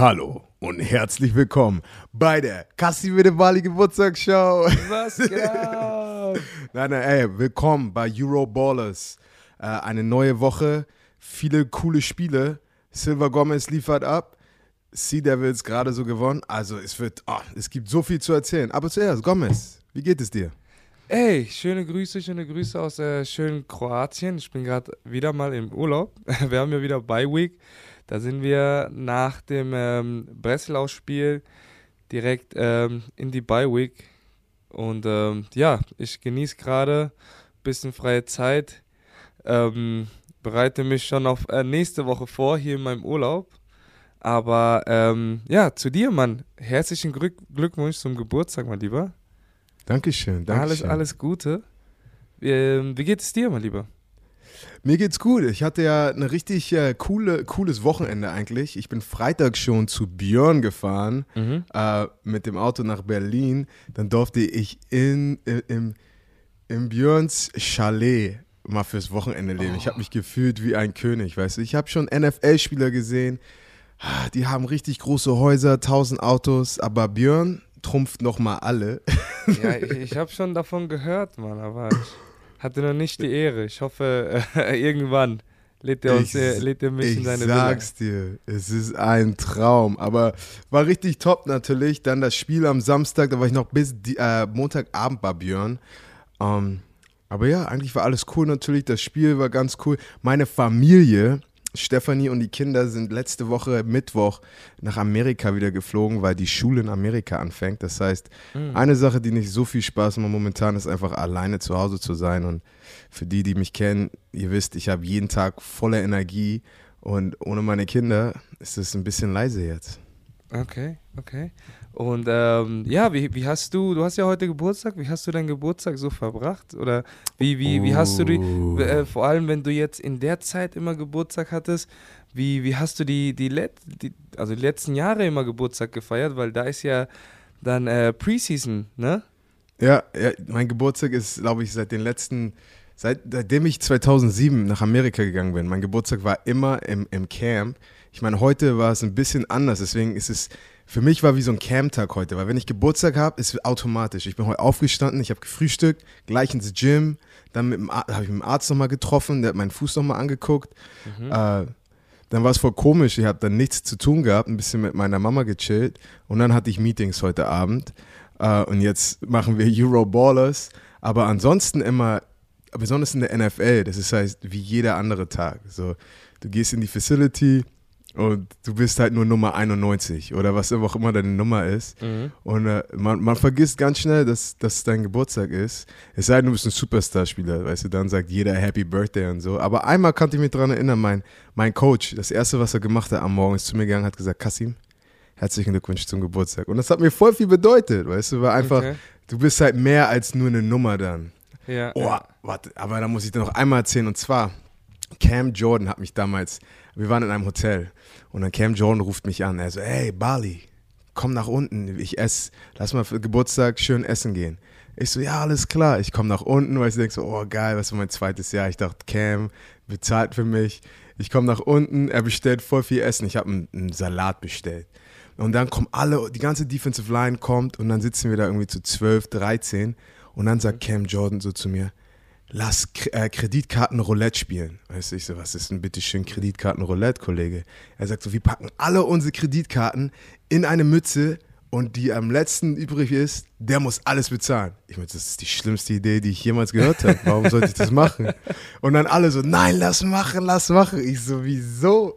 Hallo und herzlich willkommen bei der Kassi mit dem Bali Geburtstagsshow. Was genau? nein, nein, ey, willkommen bei Euroballers. Äh, eine neue Woche, viele coole Spiele. Silver Gomez liefert ab. Sea Devils gerade so gewonnen. Also es wird, oh, es gibt so viel zu erzählen. Aber zuerst, Gomez, wie geht es dir? Ey, schöne Grüße, schöne Grüße aus äh, schönen Kroatien. Ich bin gerade wieder mal im Urlaub. Wir haben ja wieder Bye Week. Da sind wir nach dem ähm, Breslau-Spiel direkt ähm, in die Bye Week. Und ähm, ja, ich genieße gerade ein bisschen freie Zeit. Ähm, bereite mich schon auf äh, nächste Woche vor, hier in meinem Urlaub. Aber ähm, ja, zu dir, Mann. Herzlichen Glück Glückwunsch zum Geburtstag, mein Lieber. Dankeschön, danke Alles, alles Gute. Ähm, wie geht es dir, mein Lieber? Mir geht's gut. Ich hatte ja ein richtig äh, coole, cooles Wochenende eigentlich. Ich bin Freitag schon zu Björn gefahren Mhm. äh, mit dem Auto nach Berlin. Dann durfte ich in, in, im, im Björns Chalet mal fürs Wochenende leben. Ich habe mich gefühlt wie ein König, weißt du. Ich habe schon NFL-Spieler gesehen. Ah, Die haben richtig große Häuser, tausend Autos, aber Björn trumpft noch mal alle. Ja, ich, ich habe schon davon gehört, Mann, aber ich hatte noch nicht die Ehre. Ich hoffe, äh, irgendwann lädt er, uns, Ich- äh, lädt er mich ich in seine sag's dir, es ist ein Traum. Aber war richtig top natürlich. Dann das Spiel am Samstag, da war ich noch bis die, äh, Montagabend bei Björn. Ähm, aber ja, eigentlich war alles cool natürlich. Das Spiel war ganz cool. Meine Familie, Stefanie und die Kinder sind letzte Woche Mittwoch nach Amerika wieder geflogen, weil die Schule in Amerika anfängt. Das heißt, Villa. eine Sache, die nicht so viel Spaß macht momentan, ist einfach alleine zu Hause zu sein. Und für die, die mich kennen, ihr wisst, ich habe jeden Tag voller Energie und ohne meine Kinder ist es ein bisschen leise jetzt. Okay, okay. Und ähm, ja, wie, wie hast du, du hast ja heute Geburtstag, wie hast du deinen Geburtstag so verbracht? Oder wie, wie, wie hast du die, äh, vor allem wenn du jetzt in der Zeit immer Geburtstag hattest, wie, wie hast du die, die, Let die, also die letzten Jahre immer Geburtstag gefeiert? Weil da ist ja dann äh, Preseason, ne? Ja, ja, mein Geburtstag ist, glaube ich, seit den letzten, seit, seitdem ich 2007 nach Amerika gegangen bin. Mein Geburtstag war immer im, im Camp. Ich meine, heute war es ein bisschen anders, deswegen ist es, für mich war wie so ein Camp-Tag heute, weil wenn ich Geburtstag habe, ist es automatisch. Ich bin heute aufgestanden, ich habe gefrühstückt, gleich ins Gym, dann habe ich mit dem Arzt nochmal getroffen, der hat meinen Fuß nochmal angeguckt. Mhm. Äh, dann war es voll komisch, ich habe dann nichts zu tun gehabt, ein bisschen mit meiner Mama gechillt und dann hatte ich Meetings heute Abend äh, und jetzt machen wir Euroballers, aber ansonsten immer, besonders in der NFL, das ist heißt wie jeder andere Tag. So, du gehst in die Facility und du bist halt nur Nummer 91 oder was auch immer deine Nummer ist. Mhm. Und äh, man, man vergisst ganz schnell, dass das dein Geburtstag ist. Es sei denn, du bist ein Superstar-Spieler, weißt du, dann sagt jeder Happy Birthday und so. Aber einmal konnte ich mich daran erinnern, mein, mein Coach, das erste, was er gemacht hat am Morgen, ist zu mir gegangen, hat gesagt, Kasim, herzlichen Glückwunsch zum Geburtstag. Und das hat mir voll viel bedeutet, weißt du, weil einfach, Okay. du bist halt mehr als nur eine Nummer dann. Ja. Oh, ja. warte, aber da muss ich dir noch einmal erzählen. Und zwar, Cam Jordan hat mich damals, wir waren in einem Hotel und dann Cam Jordan ruft mich an. Er so, hey, Bali, komm nach unten, ich esse, lass mal für Geburtstag schön essen gehen. Ich so, ja, alles klar. Ich komme nach unten, weil ich denke so, oh geil, was ist mein zweites Jahr? Ich dachte, Cam bezahlt für mich. Ich komme nach unten, er bestellt voll viel Essen. Ich habe einen, einen Salat bestellt. Und dann kommen alle, die ganze Defensive Line kommt und dann sitzen wir da irgendwie zu 12, 13 und dann sagt Cam Jordan so zu mir, lass äh, Kreditkarten Roulette spielen. Weißt du, ich so, was ist denn bitte schön Kreditkarten Roulette, Kollege? Er sagt so, wir packen alle unsere Kreditkarten in eine Mütze und die am letzten übrig ist, der muss alles bezahlen. Ich meine, das ist die schlimmste Idee, die ich jemals gehört habe. Warum sollte ich das machen? Und dann alle so, nein, lass machen, lass machen. Ich so, wieso?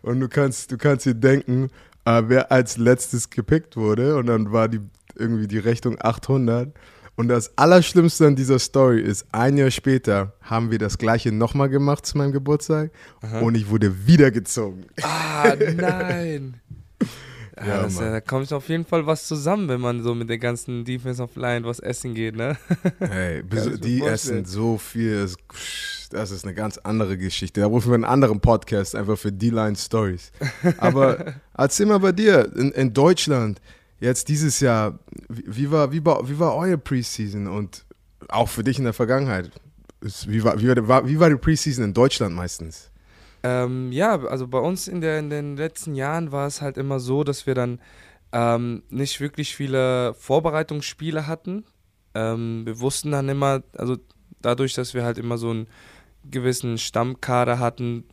Und du kannst, du kannst dir denken, äh, wer als letztes gepickt wurde und dann war die irgendwie die Rechnung 800. Und das Allerschlimmste an dieser Story ist, ein Jahr später haben wir das gleiche nochmal gemacht zu meinem Geburtstag und ich wurde wiedergezogen. Ah, nein. Ja, Ja, das, äh, da kommt auf jeden Fall was zusammen, wenn man so mit der ganzen Defensive Line was essen geht, ne? Hey, die essen so viel. Das, das ist eine ganz andere Geschichte. Da rufen wir einen anderen Podcast einfach für D-Line Stories. Aber erzähl mal bei dir, in, in Deutschland, jetzt dieses Jahr, wie, war, wie, war, wie war euer Preseason und auch für dich in der Vergangenheit? Wie, war, wie, war, wie war die Preseason in Deutschland meistens? Ähm, ja, also bei uns in, der, in den letzten Jahren war es halt immer so, dass wir dann ähm, nicht wirklich viele Vorbereitungsspiele hatten. Ähm, wir wussten dann immer, also dadurch, dass wir halt immer so einen gewissen Stammkader hatten,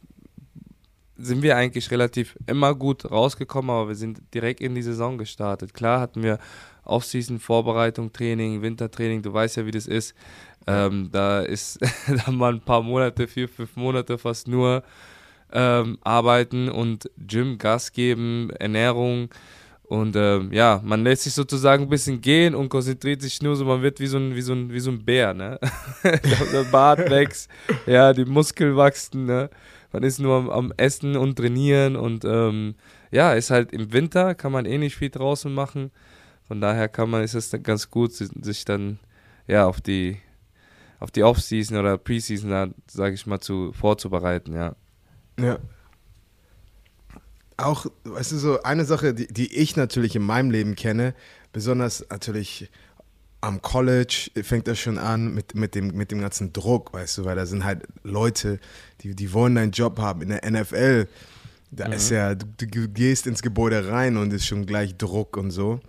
sind wir eigentlich relativ immer gut rausgekommen, aber wir sind direkt in die Saison gestartet. Klar hatten wir Offseason, Vorbereitung, Training, Wintertraining, du weißt ja, wie das ist. Ähm, da ist dann mal ein paar Monate, vier, fünf Monate fast nur ähm, arbeiten und Gym, Gas geben, Ernährung. Und ähm, ja, man lässt sich sozusagen ein bisschen gehen und konzentriert sich nur so, man wird wie so ein, wie so ein, wie so ein Bär, ne? der Bart wächst, ja, die Muskeln wachsen, ne? Man ist nur am, am Essen und Trainieren und ähm, ja, ist halt im Winter, kann man eh nicht viel draußen machen. Von daher kann man, ist es ganz gut, sich dann ja auf die auf die Offseason oder Preseason, sage ich mal, zu vorzubereiten, ja. Ja. Auch, weißt du, so eine Sache, die, die ich natürlich in meinem Leben kenne, besonders natürlich am College fängt das schon an mit, mit, dem, mit dem ganzen Druck, weißt du, weil da sind halt Leute, die, die wollen deinen Job haben. In der NFL, da mhm. ist ja, du, du, gehst ins Gebäude rein und ist schon gleich Druck und so.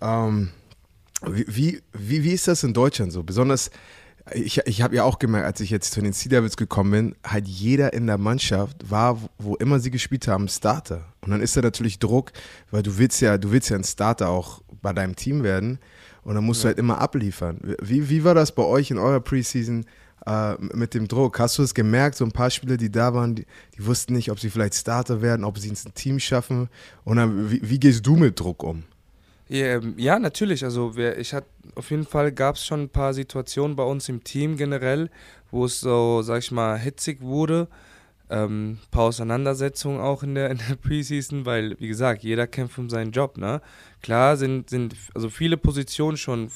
Ähm, wie, wie, wie ist das in Deutschland so? Besonders ich, ich habe ja auch gemerkt, als ich jetzt zu den Sea Devils gekommen bin, halt jeder in der Mannschaft war, wo immer sie gespielt haben, Starter. Und dann ist da natürlich Druck, weil du willst ja, du willst ja ein Starter auch bei deinem Team werden. Und dann musst ja. du halt immer abliefern. Wie, wie war das bei euch in eurer Preseason äh, mit dem Druck? Hast du es gemerkt, so ein paar Spieler, die da waren, die, die, wussten nicht, ob sie vielleicht Starter werden, ob sie ins Team schaffen? Und dann, wie, wie gehst du mit Druck um? Ähm, ja, natürlich. Also wir, ich hatte auf jeden Fall gab es schon ein paar Situationen bei uns im Team generell, wo es so, sag ich mal, hitzig wurde. Ähm, paar Auseinandersetzungen auch in der, in der Preseason, weil, wie gesagt, jeder kämpft um seinen Job, ne? Klar sind, sind also viele Positionen schon,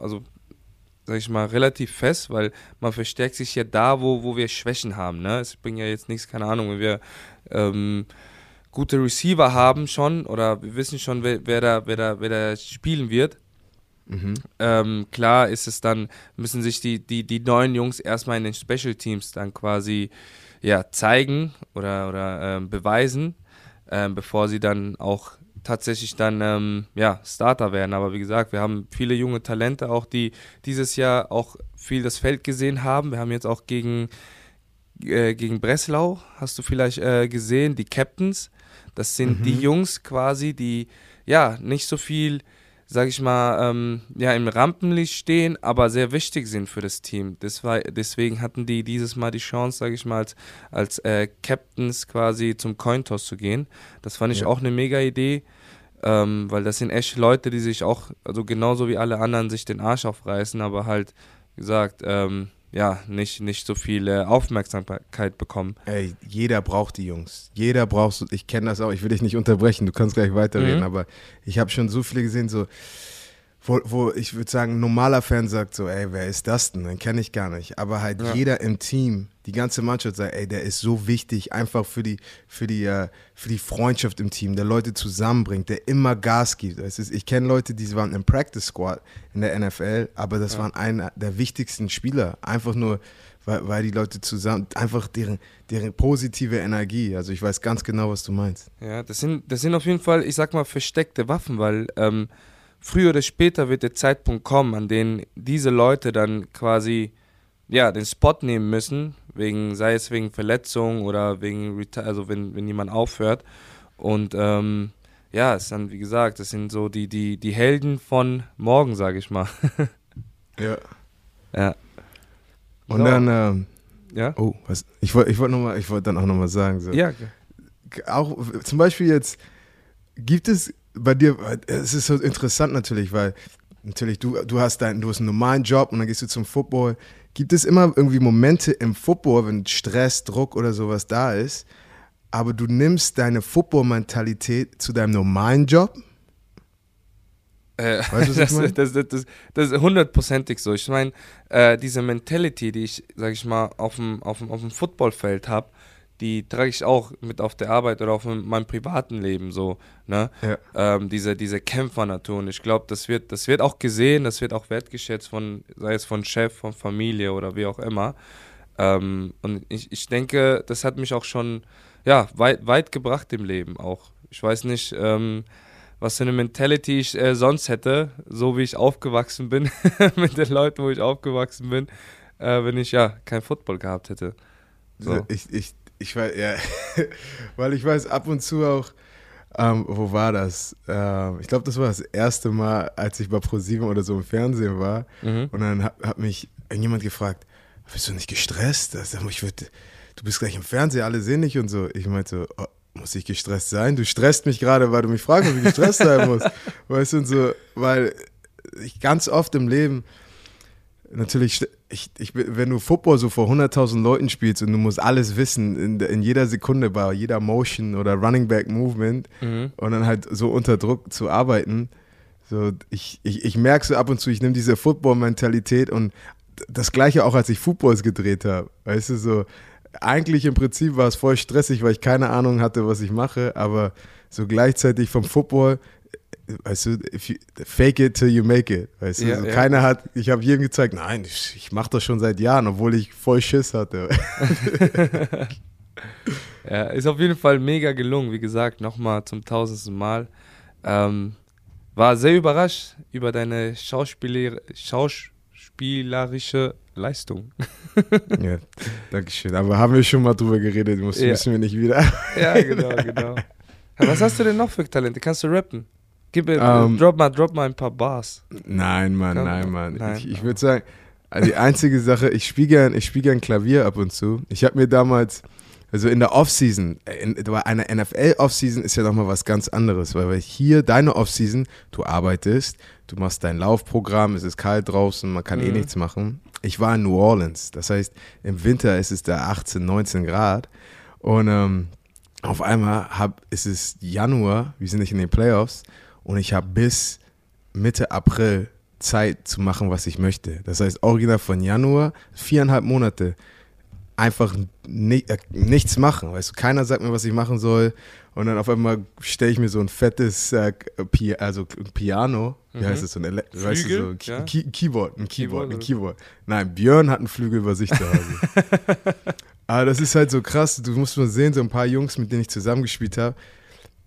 also sag ich mal, relativ fest, weil man verstärkt sich ja da, wo, wo wir Schwächen haben, ne? Es bringt ja jetzt nichts, keine Ahnung, wenn wir ähm, gute Receiver haben schon oder wir wissen schon, wer, wer, da, wer, da, wer da spielen wird. Mhm. Ähm, klar ist es dann, müssen sich die, die, die neuen Jungs erstmal in den Special Teams dann quasi ja, zeigen oder, oder ähm, beweisen, ähm, bevor sie dann auch tatsächlich dann ähm, ja, Starter werden. Aber wie gesagt, wir haben viele junge Talente auch, die dieses Jahr auch viel das Feld gesehen haben. Wir haben jetzt auch gegen, äh, gegen Breslau, hast du vielleicht äh, gesehen, die Captains, das sind mhm. die Jungs quasi, die ja nicht so viel, sag ich mal, ähm, ja im Rampenlicht stehen, aber sehr wichtig sind für das Team. Das war, deswegen hatten die dieses Mal die Chance, sag ich mal, als, als äh, Captains quasi zum Cointoss zu gehen. Das fand ich ja. auch eine mega Idee. Ähm, weil das sind echt Leute, die sich auch, also genauso wie alle anderen, sich den Arsch aufreißen, aber halt, gesagt, ähm, ja, nicht, nicht so viel äh, Aufmerksamkeit bekommen. Ey, jeder braucht die Jungs. Jeder braucht, ich kenne das auch, ich will dich nicht unterbrechen, du kannst gleich weiterreden, mhm. aber ich habe schon so viele gesehen, so, wo, wo ich würde sagen, ein normaler Fan sagt so, ey, wer ist das denn? Den kenne ich gar nicht. Aber halt ja. jeder im Team, die ganze Mannschaft sagt, ey, der ist so wichtig, einfach für die, für die, uh, für die Freundschaft im Team, der Leute zusammenbringt, der immer Gas gibt. Ist, ich kenne Leute, die waren im Practice Squad in der NFL, aber das ja. waren einer der wichtigsten Spieler. Einfach nur, weil, weil die Leute zusammen, einfach deren, deren positive Energie. Also ich weiß ganz genau, was du meinst. Ja, das sind, das sind auf jeden Fall, ich sag mal, versteckte Waffen, weil ähm, früher oder später wird der Zeitpunkt kommen, an dem diese Leute dann quasi ja, den Spot nehmen müssen, wegen, sei es wegen Verletzung oder wegen, also wenn, wenn jemand aufhört. Und ähm, ja, es dann, wie gesagt, das sind so die, die, die Helden von morgen, sage ich mal. ja. Ja. Und so. dann, ähm, ja? Oh, was, ich wollte ich wollt noch ich wollte dann auch nochmal sagen, so. Ja. Auch zum Beispiel jetzt, gibt es bei dir, es ist so interessant natürlich, weil natürlich du, du hast deinen, du hast einen normalen Job und dann gehst du zum Football. Gibt es immer irgendwie Momente im Football, wenn Stress, Druck oder sowas da ist, aber du nimmst deine Football-Mentalität zu deinem normalen Job? Äh, weißt du, das, das, das, das, ist hundertprozentig so. Ich meine, äh, diese Mentality, die ich, sag ich mal, auf dem, auf dem, auf dem Footballfeld habe, die trage ich auch mit auf der Arbeit oder auf meinem privaten Leben so, ne? Ja. Ähm, diese, diese Kämpfernatur. Und ich glaube, das wird, das wird auch gesehen, das wird auch wertgeschätzt von, sei es von Chef, von Familie oder wie auch immer. Ähm, und ich, ich denke, das hat mich auch schon ja, weit, weit gebracht im Leben auch. Ich weiß nicht, ähm, was für eine Mentality ich äh, sonst hätte, so wie ich aufgewachsen bin, mit den Leuten, wo ich aufgewachsen bin, äh, wenn ich ja kein Football gehabt hätte. So. Ich, ich, ich weiß, ja, weil ich weiß ab und zu auch, ähm, wo war das? Ähm, ich glaube, das war das erste Mal, als ich bei ProSieben oder so im Fernsehen war. Mhm. Und dann hat, hat mich jemand gefragt, bist du nicht gestresst? Also, ich würd, du bist gleich im Fernsehen, alle sehen dich und so. Ich meinte, oh, muss ich gestresst sein? Du stresst mich gerade, weil du mich fragst, ob ich gestresst sein muss. Weißt du, und so, weil ich ganz oft im Leben, natürlich, ich, ich, wenn du Football so vor 100.000 Leuten spielst und du musst alles wissen, in, in jeder Sekunde bei jeder Motion oder Running Back Movement mhm. und dann halt so unter Druck zu arbeiten, so, ich, ich, ich merke so ab und zu, ich nehme diese Football-Mentalität und das gleiche auch, als ich Footballs gedreht habe. Weißt du, so, eigentlich im Prinzip war es voll stressig, weil ich keine Ahnung hatte, was ich mache, aber so gleichzeitig vom Football, weißt du, you, fake it till you make it. Weißt du, ja, so ja. keiner hat, ich habe jedem gezeigt, nein, ich, ich mache das schon seit Jahren, obwohl ich voll Schiss hatte. ja, ist auf jeden Fall mega gelungen, wie gesagt, nochmal zum tausendsten Mal. Ähm, war sehr überrascht über deine Schauspieler, schauspielerische Leistung. ja, danke schön. Aber haben wir schon mal drüber geredet, muss, ja. müssen wir nicht wieder. ja, genau, genau. Was hast du denn noch für Talente? Kannst du rappen? Gib mir, ähm, drop, mal, drop mal ein paar Bars. Nein, Mann, Kann, nein, Mann. Nein, ich, ich würde sagen, also die einzige Sache, ich spiele gern, spiel gern Klavier ab und zu. Ich habe mir damals, also in der Offseason, in, eine NFL-Offseason ist ja nochmal was ganz anderes, weil hier deine Offseason, du arbeitest, du machst dein Laufprogramm, es ist kalt draußen, man kann eh mhm. eh nichts machen. Ich war in New Orleans, das heißt, im Winter ist es da 18, 19 Grad und ähm, auf einmal hab, ist es Januar, wir sind nicht in den Playoffs und ich habe bis Mitte April Zeit zu machen, was ich möchte. Das heißt, original von Januar, viereinhalb Monate, einfach ni äh, nichts machen. Weißt du, keiner sagt mir, was ich machen soll. Und dann auf einmal stelle ich mir so ein fettes äh, Pi also Piano, wie mhm. heißt es, so ein, Ele weißt du, so ein ja. Key Keyboard, ein Keyboard, Keyboard, ein Keyboard. Nein, Björn hat einen Flügel über sich zu Hause. Aber das ist halt so krass. Du musst mal sehen, so ein paar Jungs, mit denen ich zusammengespielt habe,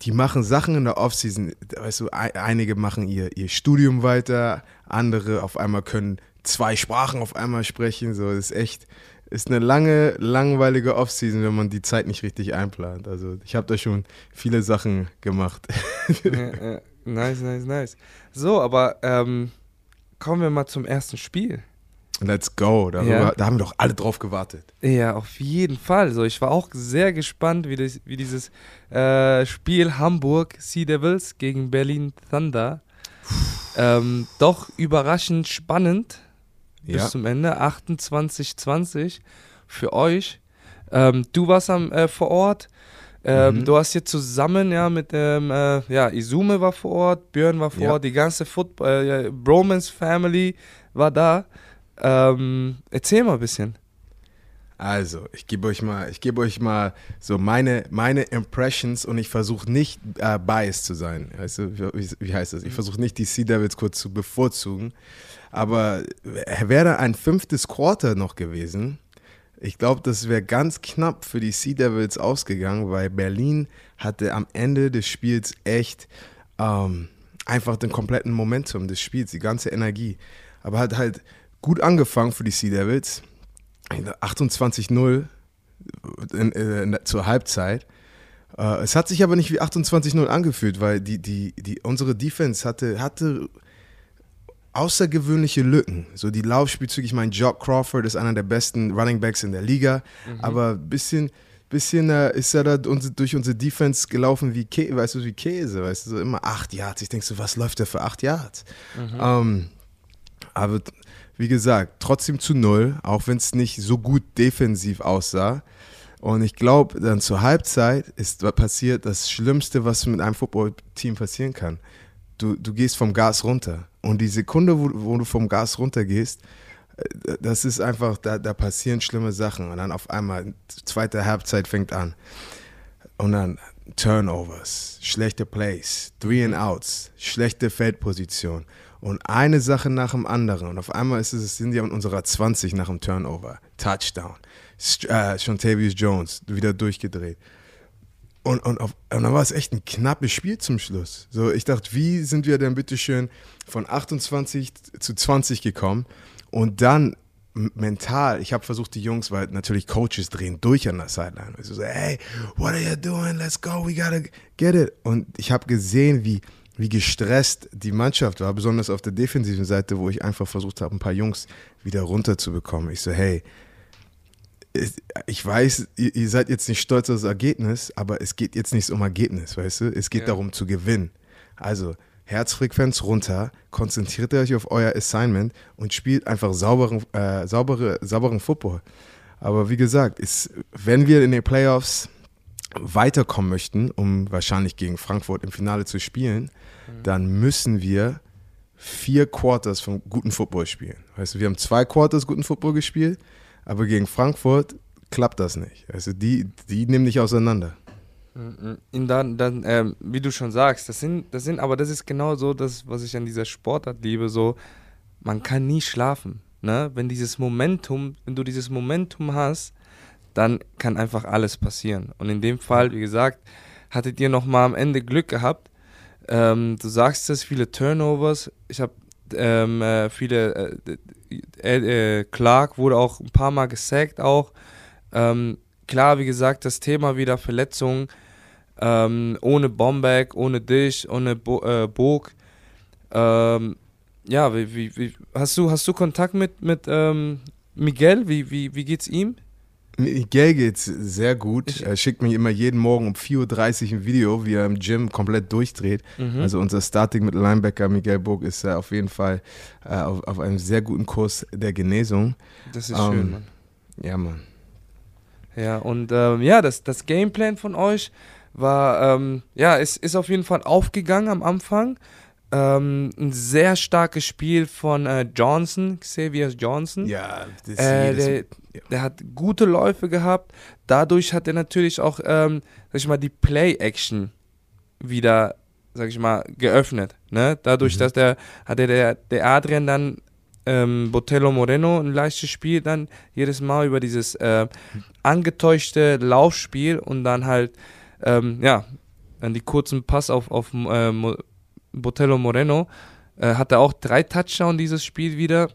die machen Sachen in der Offseason. Weißt du, einige machen ihr, ihr Studium weiter, andere auf einmal können zwei Sprachen auf einmal sprechen. So, das ist echt ist eine lange, langweilige Offseason, wenn man die Zeit nicht richtig einplant. Also ich habe da schon viele Sachen gemacht. Nice, nice, nice. So, aber ähm, kommen wir mal zum ersten Spiel. Let's go. Darüber, ja. Da haben wir doch alle drauf gewartet. Ja, auf jeden Fall. So, ich war auch sehr gespannt, wie, das, wie dieses äh, Spiel Hamburg Sea Devils gegen Berlin Thunder ähm, doch überraschend spannend bis ja. zum Ende. 28-20 für euch. Ähm, du warst am, äh, vor Ort. Ähm, mhm. Du hast hier zusammen ja mit dem, äh, ja, Izume war vor Ort, Björn war vor ja. Ort, die ganze Football, äh, Bromance Family war da. Ähm, erzähl mal ein bisschen. Also, ich gebe euch mal, ich gebe euch mal so meine, meine Impressions und ich versuche nicht äh, biased zu sein. Weißt du, wie, wie heißt das? Ich versuche nicht die Sea Devils kurz zu bevorzugen. Aber wäre ein fünftes Quarter noch gewesen, ich glaube, das wäre ganz knapp für die Sea Devils ausgegangen, weil Berlin hatte am Ende des Spiels echt ähm, einfach den kompletten Momentum des Spiels, die ganze Energie. Aber hat halt gut angefangen für die Sea Devils. 28-0 äh, zur Halbzeit. Äh, es hat sich aber nicht wie 28-0 angefühlt, weil die, die, die, unsere Defense hatte, hatte außergewöhnliche Lücken. So die Laufspielzüge, ich meine, Jock Crawford ist einer der besten Running Backs in der Liga, mhm. aber ein bisschen, bisschen äh, ist er da durch unsere Defense gelaufen wie, Kä weißt du, wie Käse, weißt du, so immer acht Yards. Ich denke so, was läuft der für acht Yards? Mhm. Ähm, aber wie gesagt, trotzdem zu null, auch wenn es nicht so gut defensiv aussah. Und ich glaube, dann zur Halbzeit ist passiert das Schlimmste, was mit einem Footballteam passieren kann. Du, du gehst vom Gas runter. Und die Sekunde, wo, wo du vom Gas runtergehst, äh, das ist einfach, da, da passieren schlimme Sachen. Und dann auf einmal, zweite Halbzeit fängt an. Und dann Turnovers, schlechte Plays, Three and Outs, schlechte Feldposition und eine Sache nach dem anderen. Und auf einmal ist es, sind die in unserer 20 nach dem Turnover. Touchdown. St äh, Jones wieder durchgedreht. Und, und, auf, und dann war es echt ein knappes Spiel zum Schluss. So, ich dachte, wie sind wir denn bitte schön von 28 zu 20 gekommen? Und dann mental, ich habe versucht, die Jungs, weil natürlich Coaches drehen durch an der Sideline. Ich so, hey, what are you doing? Let's go, we gotta get it. Und ich habe gesehen, wie, wie gestresst die Mannschaft war, besonders auf der defensiven Seite, wo ich einfach versucht habe, ein paar Jungs wieder runterzubekommen. Ich so, hey, ich weiß, ihr seid jetzt nicht stolz auf das Ergebnis, aber es geht jetzt nicht um Ergebnis, weißt du? Es geht ja. darum zu gewinnen. Also, Herzfrequenz runter, konzentriert euch auf euer Assignment und spielt einfach sauberen, äh, saubere, sauberen Football. Aber wie gesagt, ist, wenn wir in den Playoffs weiterkommen möchten, um wahrscheinlich gegen Frankfurt im Finale zu spielen, mhm. dann müssen wir vier Quarters von guten Football spielen. Weißt du, wir haben zwei Quarters guten Football gespielt, aber gegen Frankfurt klappt das nicht. Also die, die nehmen dich auseinander. In dann, dann ähm, wie du schon sagst, das sind, das sind, aber das ist genau so das, was ich an dieser Sportart liebe, so, man kann nie schlafen, ne? Wenn dieses Momentum, wenn du dieses Momentum hast, dann kann einfach alles passieren. Und in dem Fall, wie gesagt, hattet ihr noch mal am Ende Glück gehabt. Ähm, du sagst es, viele Turnovers. Ich habe ähm, äh, viele, äh, äh, Clark wurde auch ein paar Mal gesackt auch. Ähm, klar, wie gesagt, das Thema wieder Verletzungen ähm, ohne Bombeck, ohne dich, ohne Bo äh, Burg. Ähm, ja, wie, wie, wie, hast, du, hast du Kontakt mit, mit ähm, Miguel? Wie, wie, wie geht's ihm? Miguel geht's sehr gut. Er schickt mir immer jeden Morgen um 4.30 Uhr ein Video, wie er im Gym komplett durchdreht. Mhm. Also unser Starting mit Linebacker Miguel Burg ist auf jeden Fall äh, auf, auf, einem sehr guten Kurs der Genesung. Das ist schön, ähm, Mann. Ja, Mann. Ja, und ähm, ja, das, das Gameplan von euch war, ähm, ja, es ist auf jeden Fall aufgegangen am Anfang. Ähm, ein sehr starkes Spiel von äh, Johnson, Xavier Johnson. Ja, das äh, der, ja. der, hat gute Läufe gehabt. Dadurch hat er natürlich auch, ähm, sag ich mal, die Play-Action wieder, sag ich mal, geöffnet. Ne? Dadurch, mhm. dass der, hatte der, der Adrian dann ähm, Botello Moreno ein leichtes Spiel dann jedes Mal über dieses äh, angetäuschte Laufspiel und dann halt ähm, ja, dann die kurzen Pass auf, auf äh, Botello Moreno. Äh, hatte auch drei Touchdowns dieses Spiel wieder.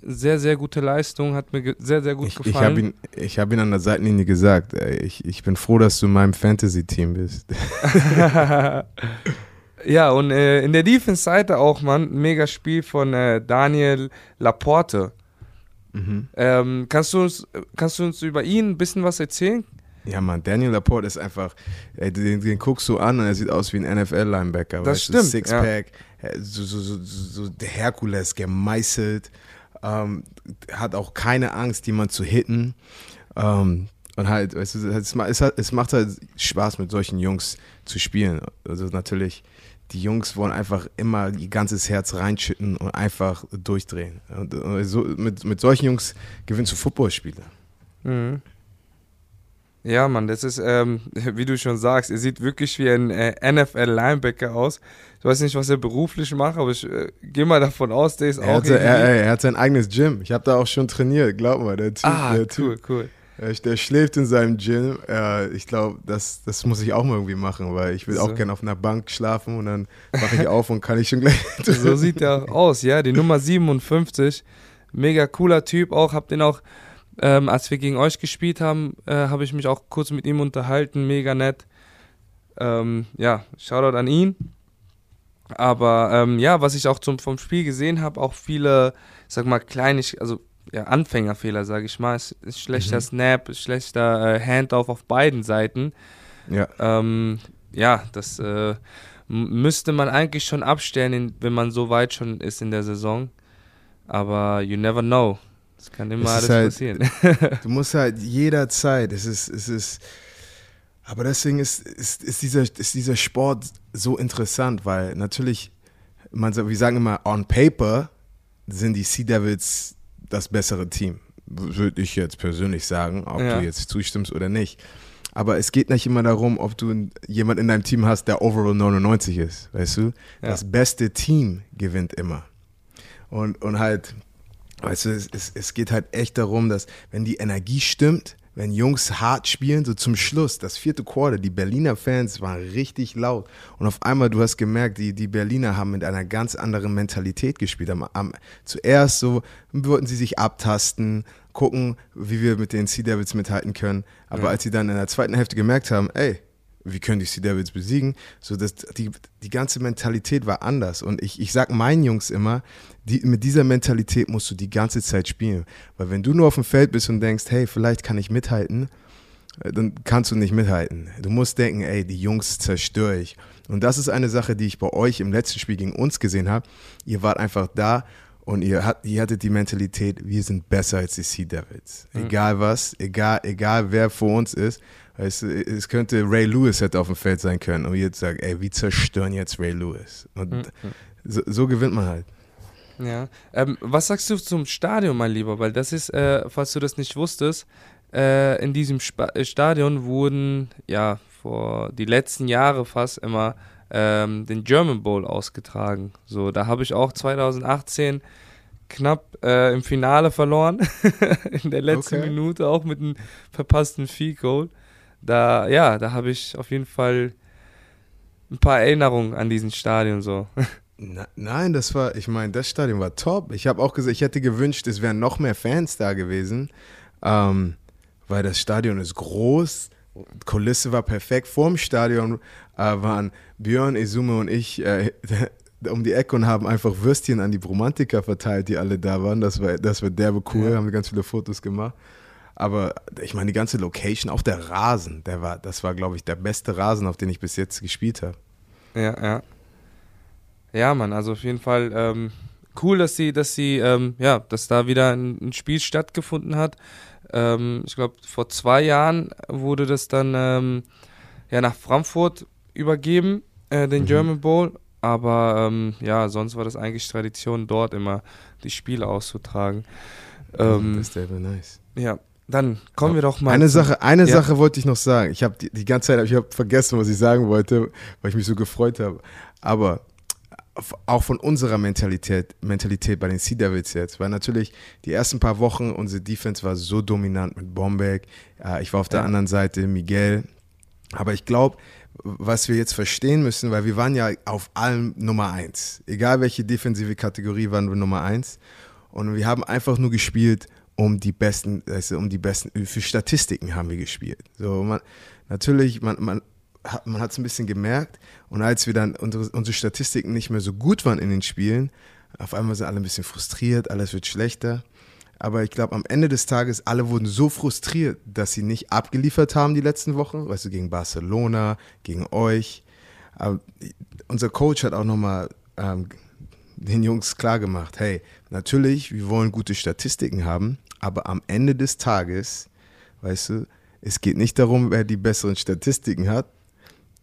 Sehr, sehr gute Leistung, hat mir sehr, sehr gut ich, gefallen. Ich habe ihn, hab ihn an der Seitenlinie gesagt, ich, ich bin froh, dass du in meinem Fantasy-Team bist. ja, und äh, in der Defense-Seite auch, Mann, mega Spiel von äh, Daniel Laporte. Mhm. Ähm, kannst, du uns, kannst du uns über ihn ein bisschen was erzählen? Ja, Mann, Daniel Laporte ist einfach, ey, den, den, guckst du an und er sieht aus wie ein NFL-Linebacker. Das stimmt. Sixpack, ja. so, so, so, so der Herkules gemeißelt, ähm, hat auch keine Angst, jemanden zu hitten. Ähm, und halt, weißt du, es, es, es macht halt Spaß, mit solchen Jungs zu spielen. Also natürlich, die Jungs wollen einfach immer ihr ganzes Herz reinschütten und einfach durchdrehen. Und, und so, mit, mit solchen Jungs gewinnst du Footballspiele. Mhm. Ja, Mann, das ist, ähm, wie du schon sagst, er sieht wirklich wie ein äh, NFL-Linebacker aus. Ich weiß nicht, was er beruflich macht, aber ich äh, gehe mal davon aus, der ist er auch. Hatte, er, er, hat sein eigenes Gym. Ich habe da auch schon trainiert, glaub mal, der Typ. Ah, der cool, typ, cool. Der, der schläft in seinem Gym. Äh, ich glaube, das, das muss ich auch mal irgendwie machen, weil ich will so. auch gerne auf einer Bank schlafen und dann mache ich auf und kann ich schon gleich. so sieht er aus, ja. Die Nummer 57. Mega cooler Typ auch. Hab den auch ähm, als wir gegen euch gespielt haben, äh, habe ich mich auch kurz mit ihm unterhalten, mega nett. Ähm, ja, Shoutout an ihn. Aber ähm, ja, was ich auch zum, vom Spiel gesehen habe, auch viele, sag mal, kleine, also ja, Anfängerfehler, sage ich mal. Es ist schlechter mhm. Snap, schlechter äh, Handoff auf beiden Seiten. Ja, ähm, ja das äh, müsste man eigentlich schon abstellen, wenn man so weit schon ist in der Saison. Aber you never know. Das kann immer alles halt, passieren. du musst halt jederzeit, es ist, es ist, aber deswegen ist, ist, ist, dieser, ist dieser Sport so interessant, weil natürlich, man, wir sagen immer, on paper sind die Sea Devils das bessere Team. Würde ich jetzt persönlich sagen, ob ja. du jetzt zustimmst oder nicht. Aber es geht nicht immer darum, ob du jemand in deinem Team hast, der overall 99 ist, weißt du? Ja. Das beste Team gewinnt immer. Und, und halt, weißt du, es, es, es geht halt echt darum, dass wenn die Energie stimmt, wenn Jungs hart spielen, so zum Schluss, das vierte Quarter, die Berliner Fans waren richtig laut. Und auf einmal, du hast gemerkt, die, die Berliner haben mit einer ganz anderen Mentalität gespielt. Am, am, zuerst so wollten sie sich abtasten, gucken, wie wir mit den Sea Devils mithalten können. Aber ja. als sie dann in der zweiten Hälfte gemerkt haben, ey, wir können die Sea Devils besiegen. So, dass die, die ganze Mentalität war anders. Und ich, ich sag meinen Jungs immer, die, mit dieser Mentalität musst du die ganze Zeit spielen. Weil wenn du nur auf dem Feld bist und denkst, hey, vielleicht kann ich mithalten, äh, dann kannst du nicht mithalten. Du musst denken, ey, die Jungs zerstöre ich. Und das ist eine Sache, die ich bei euch im letzten Spiel gegen uns gesehen habe. Ihr wart einfach da und ihr, hat, ihr hattet die Mentalität, wir sind besser als die Sea Devils. Mhm. Egal was, egal, egal wer vor uns ist, Weißt du, es könnte Ray Lewis hätte auf dem Feld sein können und jetzt sagt, ey, wir zerstören jetzt Ray Lewis. Und mhm. so, so, gewinnt man halt. Ja. Ähm, was sagst du zum Stadion, mein Lieber? Weil das ist, äh, falls du das nicht wusstest, äh, in diesem Sp äh, Stadion wurden ja vor die letzten Jahre fast immer ähm, den German Bowl ausgetragen. So, da habe ich auch 2018 knapp äh, im Finale verloren. in der letzten okay. Minute auch mit einem verpassten Field Goal da, ja, da habe ich auf jeden Fall ein paar Erinnerungen an diesen Stadion so. Na, nein, das war, ich meine, das Stadion war top. Ich habe auch gesagt, ich hätte gewünscht, es wären noch mehr Fans da gewesen, ähm, weil das Stadion ist groß, Kulisse war perfekt. Vorm Stadion äh, waren Björn, Izume und ich äh, um die Ecke und haben einfach Würstchen an die Bromantiker verteilt, die alle da waren. Das war, das war derbe cool, ja. haben ganz viele Fotos gemacht. Aber ich meine, die ganze Location, auch der Rasen, der war, das war, glaube ich, der beste Rasen, auf den ich bis jetzt gespielt habe. Ja, ja. Ja, Mann, also auf jeden Fall ähm, cool, dass sie, dass sie, ähm, ja, dass da wieder ein, ein Spiel stattgefunden hat. Ähm, ich glaube, vor zwei Jahren wurde das dann ähm, ja nach Frankfurt übergeben, äh, den mhm. German Bowl. Aber ähm, ja, sonst war das eigentlich Tradition, dort immer die Spiele auszutragen. Ähm, das ist sehr nice. Ja, dann kommen wir doch mal. Eine Sache, eine ja. Sache wollte ich noch sagen. Ich habe die, die, ganze Zeit, ich habe vergessen, was ich sagen wollte, weil ich mich so gefreut habe. Aber auch von unserer Mentalität, Mentalität bei den Sea Devils jetzt, weil natürlich die ersten paar Wochen unsere Defense war so dominant mit Bombeck. Äh, ich war auf der ja. anderen Seite Miguel. Aber ich glaube, was wir jetzt verstehen müssen, weil wir waren ja auf allem Nummer eins. Egal welche defensive Kategorie waren wir Nummer eins. Und wir haben einfach nur gespielt, um die besten, also um die besten, für Statistiken haben wir gespielt. So, man, natürlich, man, man, hat, man hat es ein bisschen gemerkt und als wir dann unsere, unsere Statistiken nicht mehr so gut waren in den Spielen, auf einmal sind alle ein bisschen frustriert, alles wird schlechter. Aber ich glaube, am Ende des Tages, alle wurden so frustriert, dass sie nicht abgeliefert haben die letzten Wochen, weißt du, gegen Barcelona, gegen euch. Aber unser Coach hat auch nochmal ähm, den Jungs klargemacht, hey, natürlich, wir wollen gute Statistiken haben, aber am Ende des Tages, weißt du, es geht nicht darum, wer die besseren Statistiken hat.